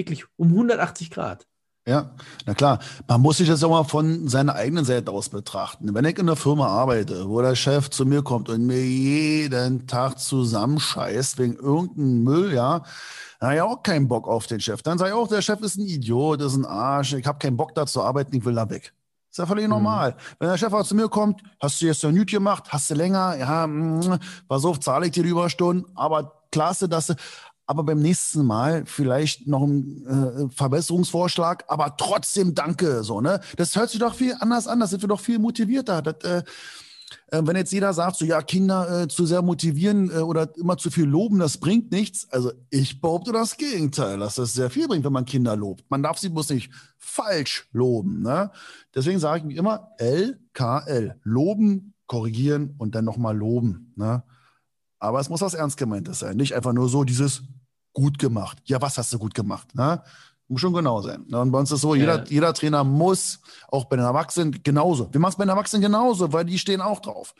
wirklich um 180 Grad. Ja, na klar. Man muss sich das auch mal von seiner eigenen Seite aus betrachten. Wenn ich in einer Firma arbeite, wo der Chef zu mir kommt und mir jeden Tag zusammenscheißt wegen irgendeinem Müll, ja, dann habe ich auch keinen Bock auf den Chef. Dann sage ich auch, der Chef ist ein Idiot, ist ein Arsch, ich habe keinen Bock da zu arbeiten, ich will da weg. Ist ja völlig normal. Wenn der Chef auch zu mir kommt, hast du jetzt ein Nüt gemacht, hast du länger, ja, mm, pass auf, zahle ich dir die Überstunden, aber klasse, dass du, aber beim nächsten Mal vielleicht noch ein äh, Verbesserungsvorschlag, aber trotzdem danke. So, ne? Das hört sich doch viel anders an, das sind wir doch viel motivierter. Das, äh, äh, wenn jetzt jeder sagt, so ja, Kinder äh, zu sehr motivieren äh, oder immer zu viel loben, das bringt nichts. Also ich behaupte das Gegenteil, dass das sehr viel bringt, wenn man Kinder lobt. Man darf sie bloß nicht falsch loben. Ne? Deswegen sage ich immer LKL. Loben, korrigieren und dann nochmal loben. Ne? Aber es muss was Ernstgemeintes sein. Nicht einfach nur so dieses gut gemacht. Ja, was hast du gut gemacht? Ne? Muss schon genau sein. Ne? Und bei uns ist so, jeder, ja. jeder Trainer muss, auch bei den Erwachsenen genauso. Wir machen es bei den Erwachsenen genauso, weil die stehen auch drauf.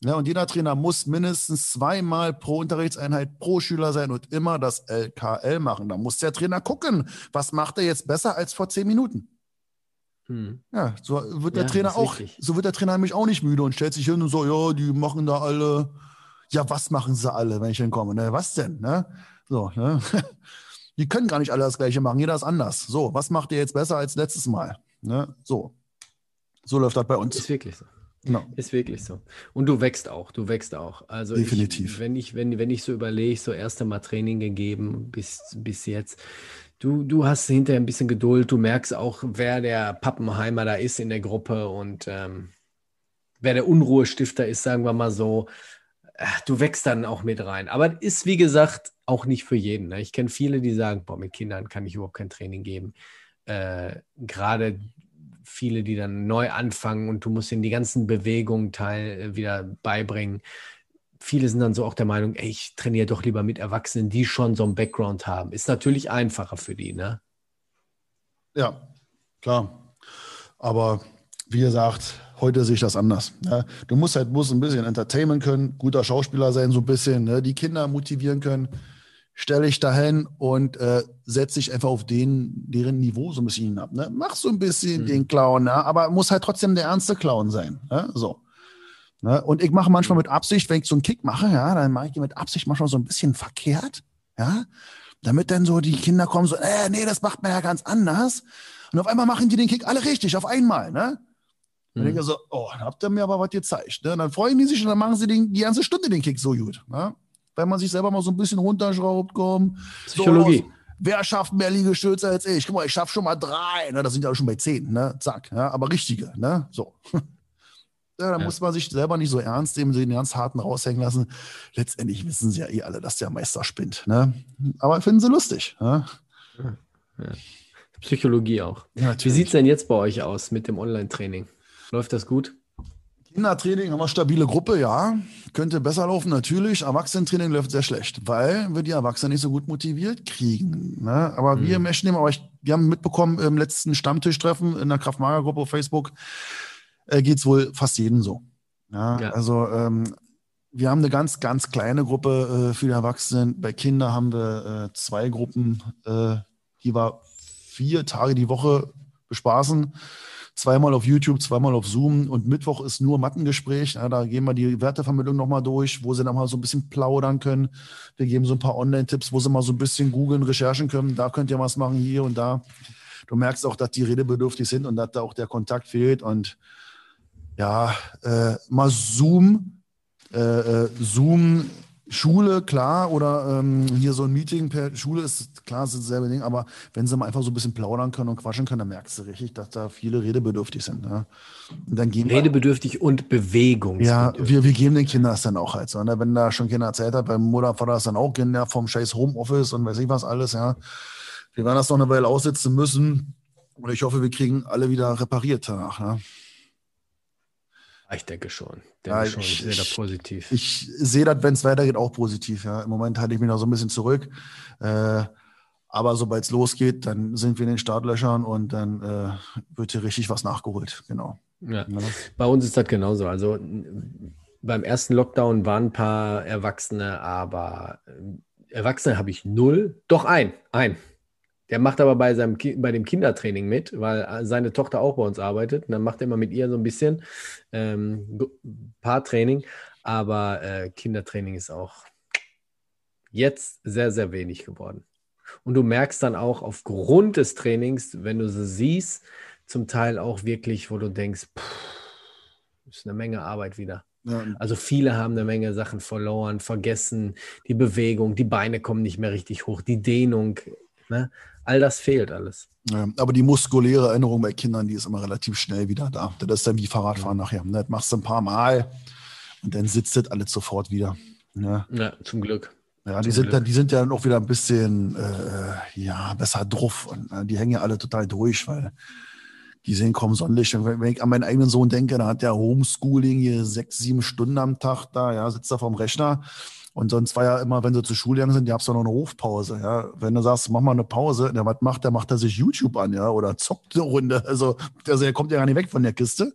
Ja, ne? und jeder Trainer muss mindestens zweimal pro Unterrichtseinheit pro Schüler sein und immer das LKL machen. Da muss der Trainer gucken, was macht er jetzt besser als vor zehn Minuten. Hm. Ja, so wird der ja, Trainer auch, richtig. so wird der Trainer nämlich auch nicht müde und stellt sich hin und so, ja, die machen da alle, ja, was machen sie alle, wenn ich hinkomme? Ne? Was denn? Ne? So, ne? die können gar nicht alle das Gleiche machen, jeder ist anders. So, was macht ihr jetzt besser als letztes Mal? Ne? So. So läuft das bei uns. Ist wirklich so. No. Ist wirklich so. Und du wächst auch, du wächst auch. Also Definitiv. Ich, wenn, ich, wenn, wenn ich so überlege, so erste Mal Training gegeben bis, bis jetzt, du, du hast hinterher ein bisschen Geduld, du merkst auch, wer der Pappenheimer da ist in der Gruppe und ähm, wer der Unruhestifter ist, sagen wir mal so. Du wächst dann auch mit rein. Aber ist, wie gesagt, auch nicht für jeden. Ne? Ich kenne viele, die sagen, boah, mit Kindern kann ich überhaupt kein Training geben. Äh, Gerade viele, die dann neu anfangen und du musst ihnen die ganzen Bewegungen teil äh, wieder beibringen. Viele sind dann so auch der Meinung, ey, ich trainiere doch lieber mit Erwachsenen, die schon so einen Background haben. Ist natürlich einfacher für die, ne? Ja, klar. Aber wie gesagt, heute sehe ich das anders. Ne? Du musst halt bloß ein bisschen Entertainment können, guter Schauspieler sein, so ein bisschen, ne? die Kinder motivieren können stelle ich dahin und äh, setze dich einfach auf den, deren Niveau so ein bisschen hinab. Ne? Mach so ein bisschen mhm. den Clown, ne? aber muss halt trotzdem der ernste Clown sein. Ne? So. Ne? Und ich mache manchmal mit Absicht, wenn ich so einen Kick mache, ja, dann mache ich mit Absicht manchmal so ein bisschen verkehrt, ja, damit dann so die Kinder kommen, so, äh, nee, das macht man ja ganz anders. Und auf einmal machen die den Kick alle richtig, auf einmal, ne? Dann mhm. denke ich so, oh, habt ihr mir aber was gezeigt. Ne? Und dann freuen die sich und dann machen sie den, die ganze Stunde den Kick so gut. Ne? wenn man sich selber mal so ein bisschen runterschraubt, komm. Psychologie. So, wer schafft mehr Liegestütze als ich? Guck mal, ich schaffe schon mal drei. Ne? Das sind ja schon bei zehn, ne? Zack. Ja? Aber richtige, ne? So. Ja, da ja. muss man sich selber nicht so ernst nehmen, den ganz harten raushängen lassen. Letztendlich wissen sie ja eh alle, dass der Meister spinnt. Ne? Aber finden sie lustig. Ne? Ja. Psychologie auch. Wie sieht es denn jetzt bei euch aus mit dem Online-Training? Läuft das gut? Kindertraining haben wir stabile Gruppe, ja. Könnte besser laufen, natürlich. Erwachsenentraining läuft sehr schlecht, weil wir die Erwachsenen nicht so gut motiviert kriegen. Ne? Aber mhm. wir möchten aber ich, wir haben mitbekommen, im letzten Stammtischtreffen in der Kraftmager-Gruppe auf Facebook äh, geht es wohl fast jedem so. Ja, ja. Also ähm, wir haben eine ganz, ganz kleine Gruppe äh, für die Erwachsenen. Bei Kindern haben wir äh, zwei Gruppen, äh, die wir vier Tage die Woche bespaßen zweimal auf YouTube, zweimal auf Zoom und Mittwoch ist nur Mattengespräch. Ja, da gehen wir die Wertevermittlung nochmal durch, wo sie dann mal so ein bisschen plaudern können. Wir geben so ein paar Online-Tipps, wo sie mal so ein bisschen googeln, recherchen können. Da könnt ihr was machen, hier und da. Du merkst auch, dass die redebedürftig sind und dass da auch der Kontakt fehlt. Und ja, äh, mal Zoom, äh, äh Zoom Schule, klar, oder ähm, hier so ein Meeting per Schule ist klar, ist dasselbe Ding, aber wenn sie mal einfach so ein bisschen plaudern können und quatschen können, dann merkst du richtig, dass da viele redebedürftig sind. Ne? Und dann gehen redebedürftig wir, und Bewegung. Ja, wir, wir geben den Kindern das dann auch halt so. Ne? Wenn da schon Kinder erzählt hat, beim Mutter, Vater ist dann auch Kinder vom scheiß Homeoffice und weiß ich was alles, ja. Wir werden das noch eine Weile aussitzen müssen. Und ich hoffe, wir kriegen alle wieder repariert danach. Ne? Ich denke schon. Denke ja, schon. Ich, sehe da positiv. Ich, sehe das, wenn es weitergeht, auch positiv. Ja. Im Moment halte ich mich noch so ein bisschen zurück. Äh, aber sobald es losgeht, dann sind wir in den Startlöchern und dann äh, wird hier richtig was nachgeholt. Genau. Ja. ja. Bei uns ist das genauso. Also beim ersten Lockdown waren ein paar Erwachsene, aber äh, Erwachsene habe ich null. Doch ein, ein. Der macht aber bei, seinem, bei dem Kindertraining mit, weil äh, seine Tochter auch bei uns arbeitet. Und dann macht er immer mit ihr so ein bisschen ähm, Paartraining. Aber äh, Kindertraining ist auch jetzt sehr, sehr wenig geworden. Und du merkst dann auch aufgrund des Trainings, wenn du sie siehst, zum Teil auch wirklich, wo du denkst, pff, ist eine Menge Arbeit wieder. Ja. Also viele haben eine Menge Sachen verloren, vergessen, die Bewegung, die Beine kommen nicht mehr richtig hoch, die Dehnung, ne? All das fehlt alles. Ja, aber die muskuläre Erinnerung bei Kindern, die ist immer relativ schnell wieder da. Das ist dann wie Fahrradfahren ja. nachher. Ne? Das machst du ein paar Mal und dann sitzt das alles sofort wieder. Ne? Ja, zum Glück. Ja, die sind, dann, die sind ja dann auch wieder ein bisschen äh, ja, besser drauf und äh, die hängen ja alle total durch, weil die sehen kaum Sonnenlicht. Und wenn ich an meinen eigenen Sohn denke, da hat der Homeschooling hier sechs, sieben Stunden am Tag da, ja, sitzt da vorm Rechner. Und sonst war ja immer, wenn sie zur Schule gegangen sind, die hab's doch noch eine Hofpause, ja. Wenn du sagst, mach mal eine Pause, der was macht, der macht er sich YouTube an, ja, oder zockt eine Runde. Also, also der kommt ja gar nicht weg von der Kiste.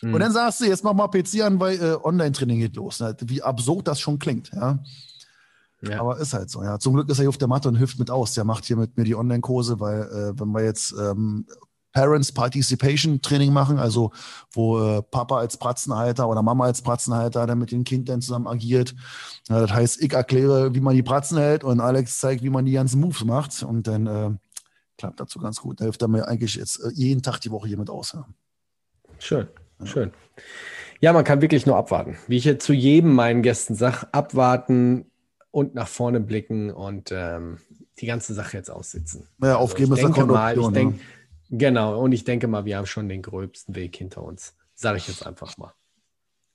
Mhm. Und dann sagst du, jetzt mach mal PC an, weil äh, Online-Training geht los. Ne? Wie absurd das schon klingt, ja. Ja. Aber ist halt so, ja. Zum Glück ist er hier auf der Matte und hilft mit aus. Der macht hier mit mir die Online-Kurse, weil äh, wenn wir jetzt ähm, Parents Participation Training machen, also wo äh, Papa als Pratzenhalter oder Mama als Pratzenhalter dann mit den Kindern zusammen agiert. Ja, das heißt, ich erkläre, wie man die Pratzen hält und Alex zeigt, wie man die ganzen Moves macht und dann äh, klappt dazu ganz gut. Da hilft er mir eigentlich jetzt äh, jeden Tag die Woche hier mit aus. Ja. Schön, ja. schön. Ja, man kann wirklich nur abwarten. Wie ich jetzt zu jedem meinen Gästen sage, abwarten und nach vorne blicken und ähm, die ganze Sache jetzt aussitzen. Ja, aufgeben also ist denke mal, ich denke, Genau, und ich denke mal, wir haben schon den gröbsten Weg hinter uns. Sage ich jetzt einfach mal.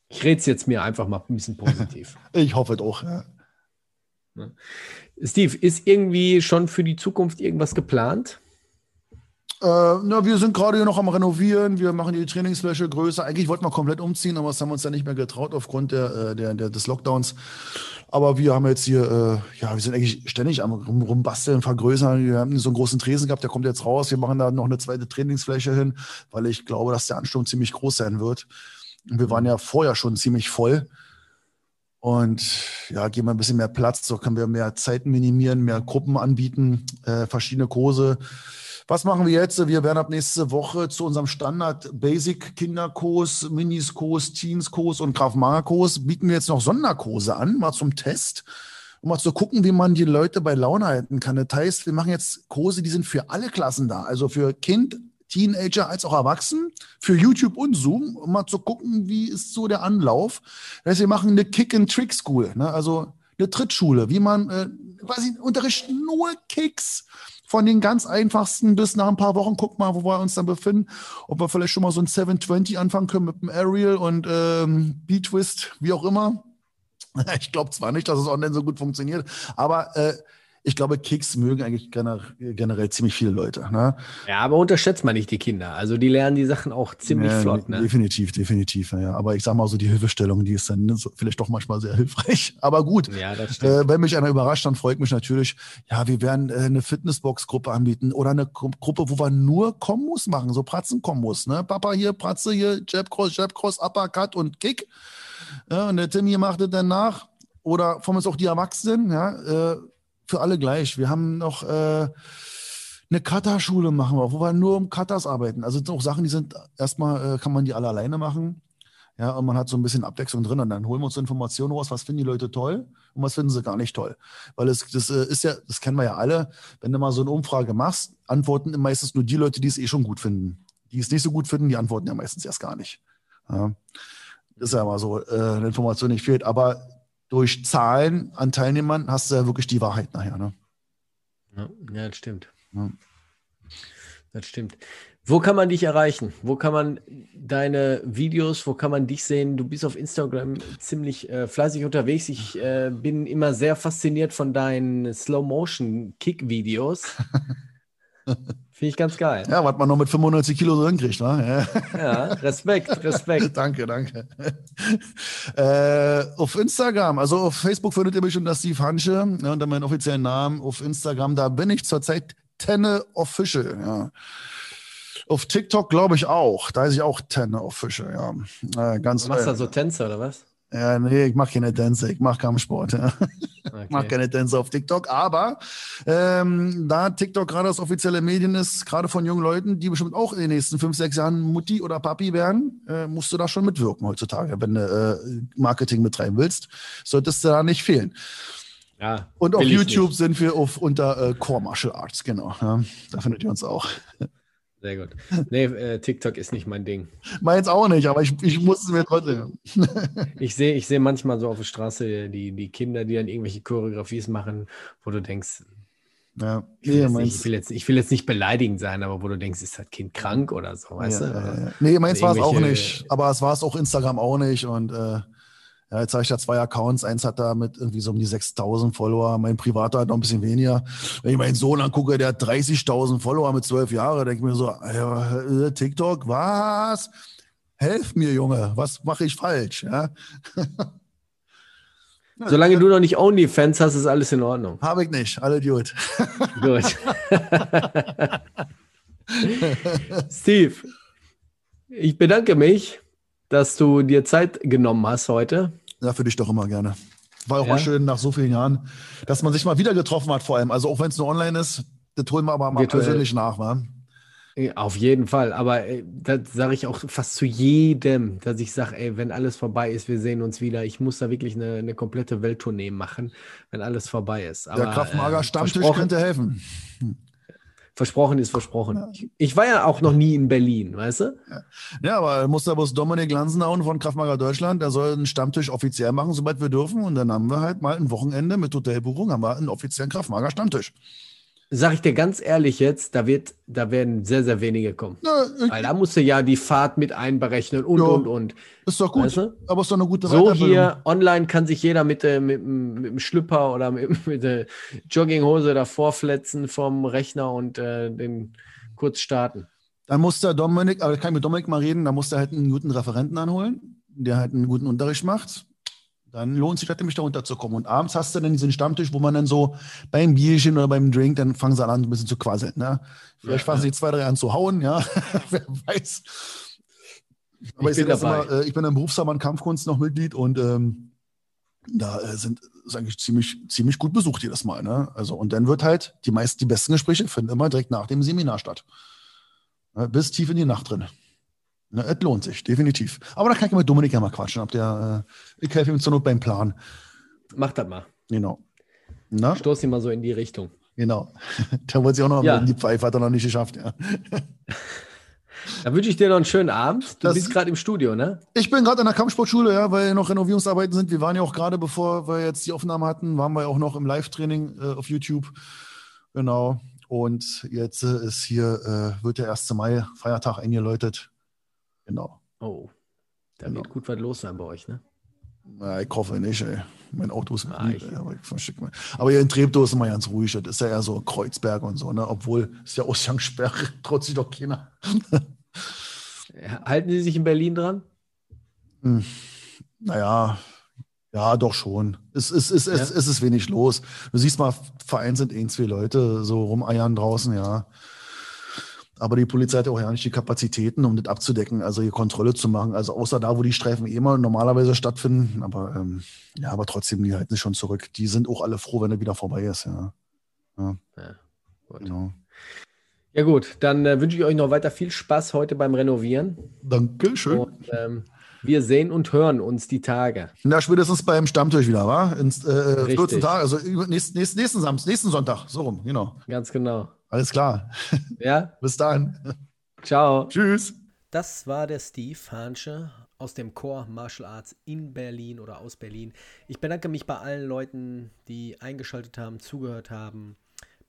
Ich rede es jetzt mir einfach mal ein bisschen positiv. ich hoffe doch, ja. Steve, ist irgendwie schon für die Zukunft irgendwas geplant? Äh, na, wir sind gerade hier noch am Renovieren. Wir machen die Trainingsfläche größer. Eigentlich wollten wir komplett umziehen, aber das haben wir uns ja nicht mehr getraut aufgrund der, äh, der, der des Lockdowns. Aber wir haben jetzt hier, äh, ja, wir sind eigentlich ständig am rum, rumbasteln, vergrößern. Wir haben so einen großen Tresen gehabt, der kommt jetzt raus. Wir machen da noch eine zweite Trainingsfläche hin, weil ich glaube, dass der Ansturm ziemlich groß sein wird. Und wir waren ja vorher schon ziemlich voll. Und ja, geben wir ein bisschen mehr Platz, so können wir mehr Zeiten minimieren, mehr Gruppen anbieten, äh, verschiedene Kurse. Was machen wir jetzt? Wir werden ab nächste Woche zu unserem Standard Basic Kinderkurs, Miniskurs, Teenskurs und Graf Kurs bieten wir jetzt noch Sonderkurse an, mal zum Test, um mal zu gucken, wie man die Leute bei Laune halten kann. Das heißt, wir machen jetzt Kurse, die sind für alle Klassen da, also für Kind, Teenager als auch Erwachsenen, für YouTube und Zoom, um mal zu gucken, wie ist so der Anlauf. Das heißt, wir machen eine Kick-and-Trick-School, ne? also eine Trittschule, wie man äh, quasi unterrichtet nur Kicks von den ganz einfachsten bis nach ein paar Wochen, guck mal, wo wir uns dann befinden, ob wir vielleicht schon mal so ein 720 anfangen können mit dem Aerial und ähm, B-Twist, wie auch immer. Ich glaube zwar nicht, dass es online so gut funktioniert, aber äh, ich glaube, Kicks mögen eigentlich generell ziemlich viele Leute. Ne? Ja, aber unterschätzt man nicht die Kinder. Also die lernen die Sachen auch ziemlich ja, flott. Ne? Definitiv, definitiv. Ja. Aber ich sag mal so, die Hilfestellung, die ist dann vielleicht doch manchmal sehr hilfreich. Aber gut, ja, äh, wenn mich einer überrascht, dann freut mich natürlich, ja, wir werden äh, eine Fitnessbox-Gruppe anbieten oder eine Gruppe, wo wir nur Kombos machen, so Pratzen-Kombos. Ne? Papa hier, Pratze hier, Jab Cross, Jab Cross, Uppercut und Kick. Ja, und der Tim hier macht es dann nach. Oder von uns auch die Erwachsenen, ja, äh, für alle gleich. Wir haben noch äh, eine Kata-Schule machen wir, wo wir nur um Katas arbeiten. Also sind auch Sachen, die sind erstmal, äh, kann man die alle alleine machen. Ja, und man hat so ein bisschen Abwechslung drin und dann holen wir uns Informationen raus, was finden die Leute toll und was finden sie gar nicht toll. Weil es, das äh, ist ja, das kennen wir ja alle, wenn du mal so eine Umfrage machst, antworten meistens nur die Leute, die es eh schon gut finden. Die es nicht so gut finden, die antworten ja meistens erst gar nicht. Ja. Ist ja immer so, äh, eine Information nicht fehlt. Aber durch Zahlen an Teilnehmern hast du ja wirklich die Wahrheit nachher. Ne? Ja, ja, das stimmt. Ja. Das stimmt. Wo kann man dich erreichen? Wo kann man deine Videos, wo kann man dich sehen? Du bist auf Instagram ziemlich äh, fleißig unterwegs. Ich äh, bin immer sehr fasziniert von deinen Slow-Motion-Kick-Videos. Finde ich ganz geil. Ja, was man noch mit 95 Kilo so hinkriegt, ne? Ja, ja Respekt, Respekt. danke, danke. äh, auf Instagram, also auf Facebook findet ihr mich unter Steve Hansche, ne, unter meinen offiziellen Namen. Auf Instagram, da bin ich zurzeit Tenne Official, ja. Auf TikTok glaube ich auch. Da ist ich auch Tenne Official, ja. Äh, ganz du machst da so Tänze oder was? Ja, nee, ich mache keine Tänze, ich mache Kampfsport. Ja. Okay. Ich mache keine Tänze auf TikTok, aber ähm, da TikTok gerade das offizielle Medien ist, gerade von jungen Leuten, die bestimmt auch in den nächsten fünf, sechs Jahren Mutti oder Papi werden, äh, musst du da schon mitwirken heutzutage, wenn du äh, Marketing betreiben willst. Solltest du da nicht fehlen. Ja, Und auf YouTube sind wir auf, unter äh, Core Martial Arts, genau. Ja, da findet ihr uns auch. Sehr gut. Nee, äh, TikTok ist nicht mein Ding. Meins auch nicht, aber ich, ich muss es mir trotzdem. ich sehe ich seh manchmal so auf der Straße die, die Kinder, die dann irgendwelche Choreografies machen, wo du denkst, ja. ich, will nicht, ich, will jetzt, ich, will jetzt, nicht beleidigend sein, aber wo du denkst, ist das Kind krank oder so, weißt ja, du? Ja, nee, meins war es auch nicht, aber es war es auch Instagram auch nicht und äh, ja, jetzt habe ich da zwei Accounts. Eins hat da mit irgendwie so um die 6000 Follower. Mein privater hat noch ein bisschen weniger. Wenn ich meinen Sohn angucke, der hat 30.000 Follower mit zwölf Jahren, denke ich mir so, äh, TikTok, was? Helf mir, Junge, was mache ich falsch? Ja? Solange du noch nicht OnlyFans hast, ist alles in Ordnung. Habe ich nicht, alle gut. gut. Steve, ich bedanke mich dass du dir Zeit genommen hast heute. Ja, für dich doch immer gerne. War auch ja? mal schön nach so vielen Jahren, dass man sich mal wieder getroffen hat, vor allem. Also auch wenn es nur online ist, das holen wir aber mal persönlich nach, wa? Auf jeden Fall, aber das sage ich auch fast zu jedem, dass ich sage, ey, wenn alles vorbei ist, wir sehen uns wieder. Ich muss da wirklich eine, eine komplette Welttournee machen, wenn alles vorbei ist. Aber, Der Kraftmager äh, Stammtisch könnte helfen. Versprochen ist versprochen. Ja. Ich war ja auch noch nie in Berlin, weißt du? Ja, ja aber muss da bloß Dominik Lanzenhauen von Kraftmager Deutschland, der soll einen Stammtisch offiziell machen, sobald wir dürfen. Und dann haben wir halt mal ein Wochenende mit Hotelbuchung, haben wir einen offiziellen Kraftmager Stammtisch. Sag ich dir ganz ehrlich jetzt, da wird, da werden sehr, sehr wenige kommen. Ja, Weil da musst du ja die Fahrt mit einberechnen und, ja, und, und. Ist doch gut. Weißt du? Aber ist doch eine gute So hier, online kann sich jeder mit, äh, mit, mit dem Schlüpper oder mit, mit der Jogginghose davor fletzen vom Rechner und äh, den kurz starten. Dann muss der Dominik, aber ich kann mit Dominik mal reden, da muss er halt einen guten Referenten anholen, der halt einen guten Unterricht macht. Dann lohnt sich das nämlich da runterzukommen. Und abends hast du dann diesen Stammtisch, wo man dann so beim Bierchen oder beim Drink, dann fangen sie an, ein bisschen zu quasseln. Ne? Vielleicht fangen sie zwei, drei an zu hauen, ja. Wer weiß. Aber ich, ich bin, immer, äh, ich bin im Berufsverband Kampfkunst noch Mitglied und ähm, da äh, sind sage ich ziemlich ziemlich gut besucht jedes Mal. Ne? Also und dann wird halt die meisten die besten Gespräche finden immer direkt nach dem Seminar statt. Ne? Bis tief in die Nacht drin. Ne, es lohnt sich, definitiv. Aber da kann ich mit Dominik ja mal quatschen. Habt ihr, äh, ich helfe ihm zur Not beim Plan. Mach das mal. Genau. Na? Stoß ihn mal so in die Richtung. Genau. Der wollte sich auch noch ja. in die Pfeife, hat er noch nicht geschafft, ja. Da wünsche ich dir noch einen schönen Abend. Du das, bist gerade im Studio, ne? Ich bin gerade in der Kampfsportschule, ja, weil noch Renovierungsarbeiten sind. Wir waren ja auch gerade, bevor wir jetzt die Aufnahme hatten, waren wir auch noch im Live-Training äh, auf YouTube. Genau. Und jetzt äh, ist hier, äh, wird der 1. Mai, Feiertag eingeläutet. Genau. Oh, da genau. wird gut was los sein bei euch, ne? Ja, ich hoffe nicht, ey. Mein Auto ist ah, gut, aber, ich aber hier in Treptow ist immer ganz ruhig. Das ist ja eher so Kreuzberg und so, ne? Obwohl es ja Ausgangssperre, trotzdem doch keiner. Halten Sie sich in Berlin dran? Hm. Naja, ja, doch schon. Es, es, es, ja. es, es ist wenig los. Du siehst mal, vereinzelt ein, zwei Leute so rumeiern draußen, ja. Aber die Polizei hat auch ja nicht die Kapazitäten, um das abzudecken, also hier Kontrolle zu machen. Also außer da, wo die Streifen eh mal normalerweise stattfinden. Aber ähm, ja, aber trotzdem, die halten sich schon zurück. Die sind auch alle froh, wenn er wieder vorbei ist, ja. Ja, ja gut. Genau. Ja, gut, dann äh, wünsche ich euch noch weiter viel Spaß heute beim Renovieren. Dankeschön. Und, ähm, wir sehen und hören uns die Tage. Na, spätestens beim Stammtisch wieder, wa? Ins äh, 14 Tage, also nächsten, nächsten, nächsten Samstag, nächsten Sonntag, so rum, genau. Ganz genau. Alles klar. Ja. Bis dann. Ciao. Tschüss. Das war der Steve Hansche aus dem Core Martial Arts in Berlin oder aus Berlin. Ich bedanke mich bei allen Leuten, die eingeschaltet haben, zugehört haben.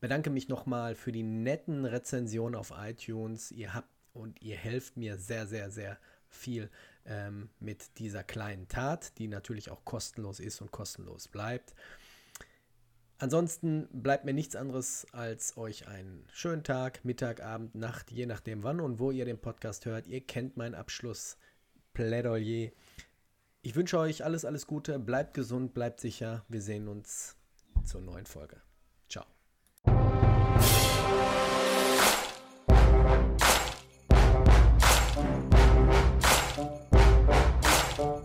Bedanke mich nochmal für die netten Rezensionen auf iTunes. Ihr habt und ihr helft mir sehr, sehr, sehr viel ähm, mit dieser kleinen Tat, die natürlich auch kostenlos ist und kostenlos bleibt. Ansonsten bleibt mir nichts anderes, als euch einen schönen Tag, Mittag, Abend, Nacht, je nachdem wann und wo ihr den Podcast hört. Ihr kennt mein Abschlussplädoyer. Ich wünsche euch alles, alles Gute, bleibt gesund, bleibt sicher. Wir sehen uns zur neuen Folge. Ciao. Thank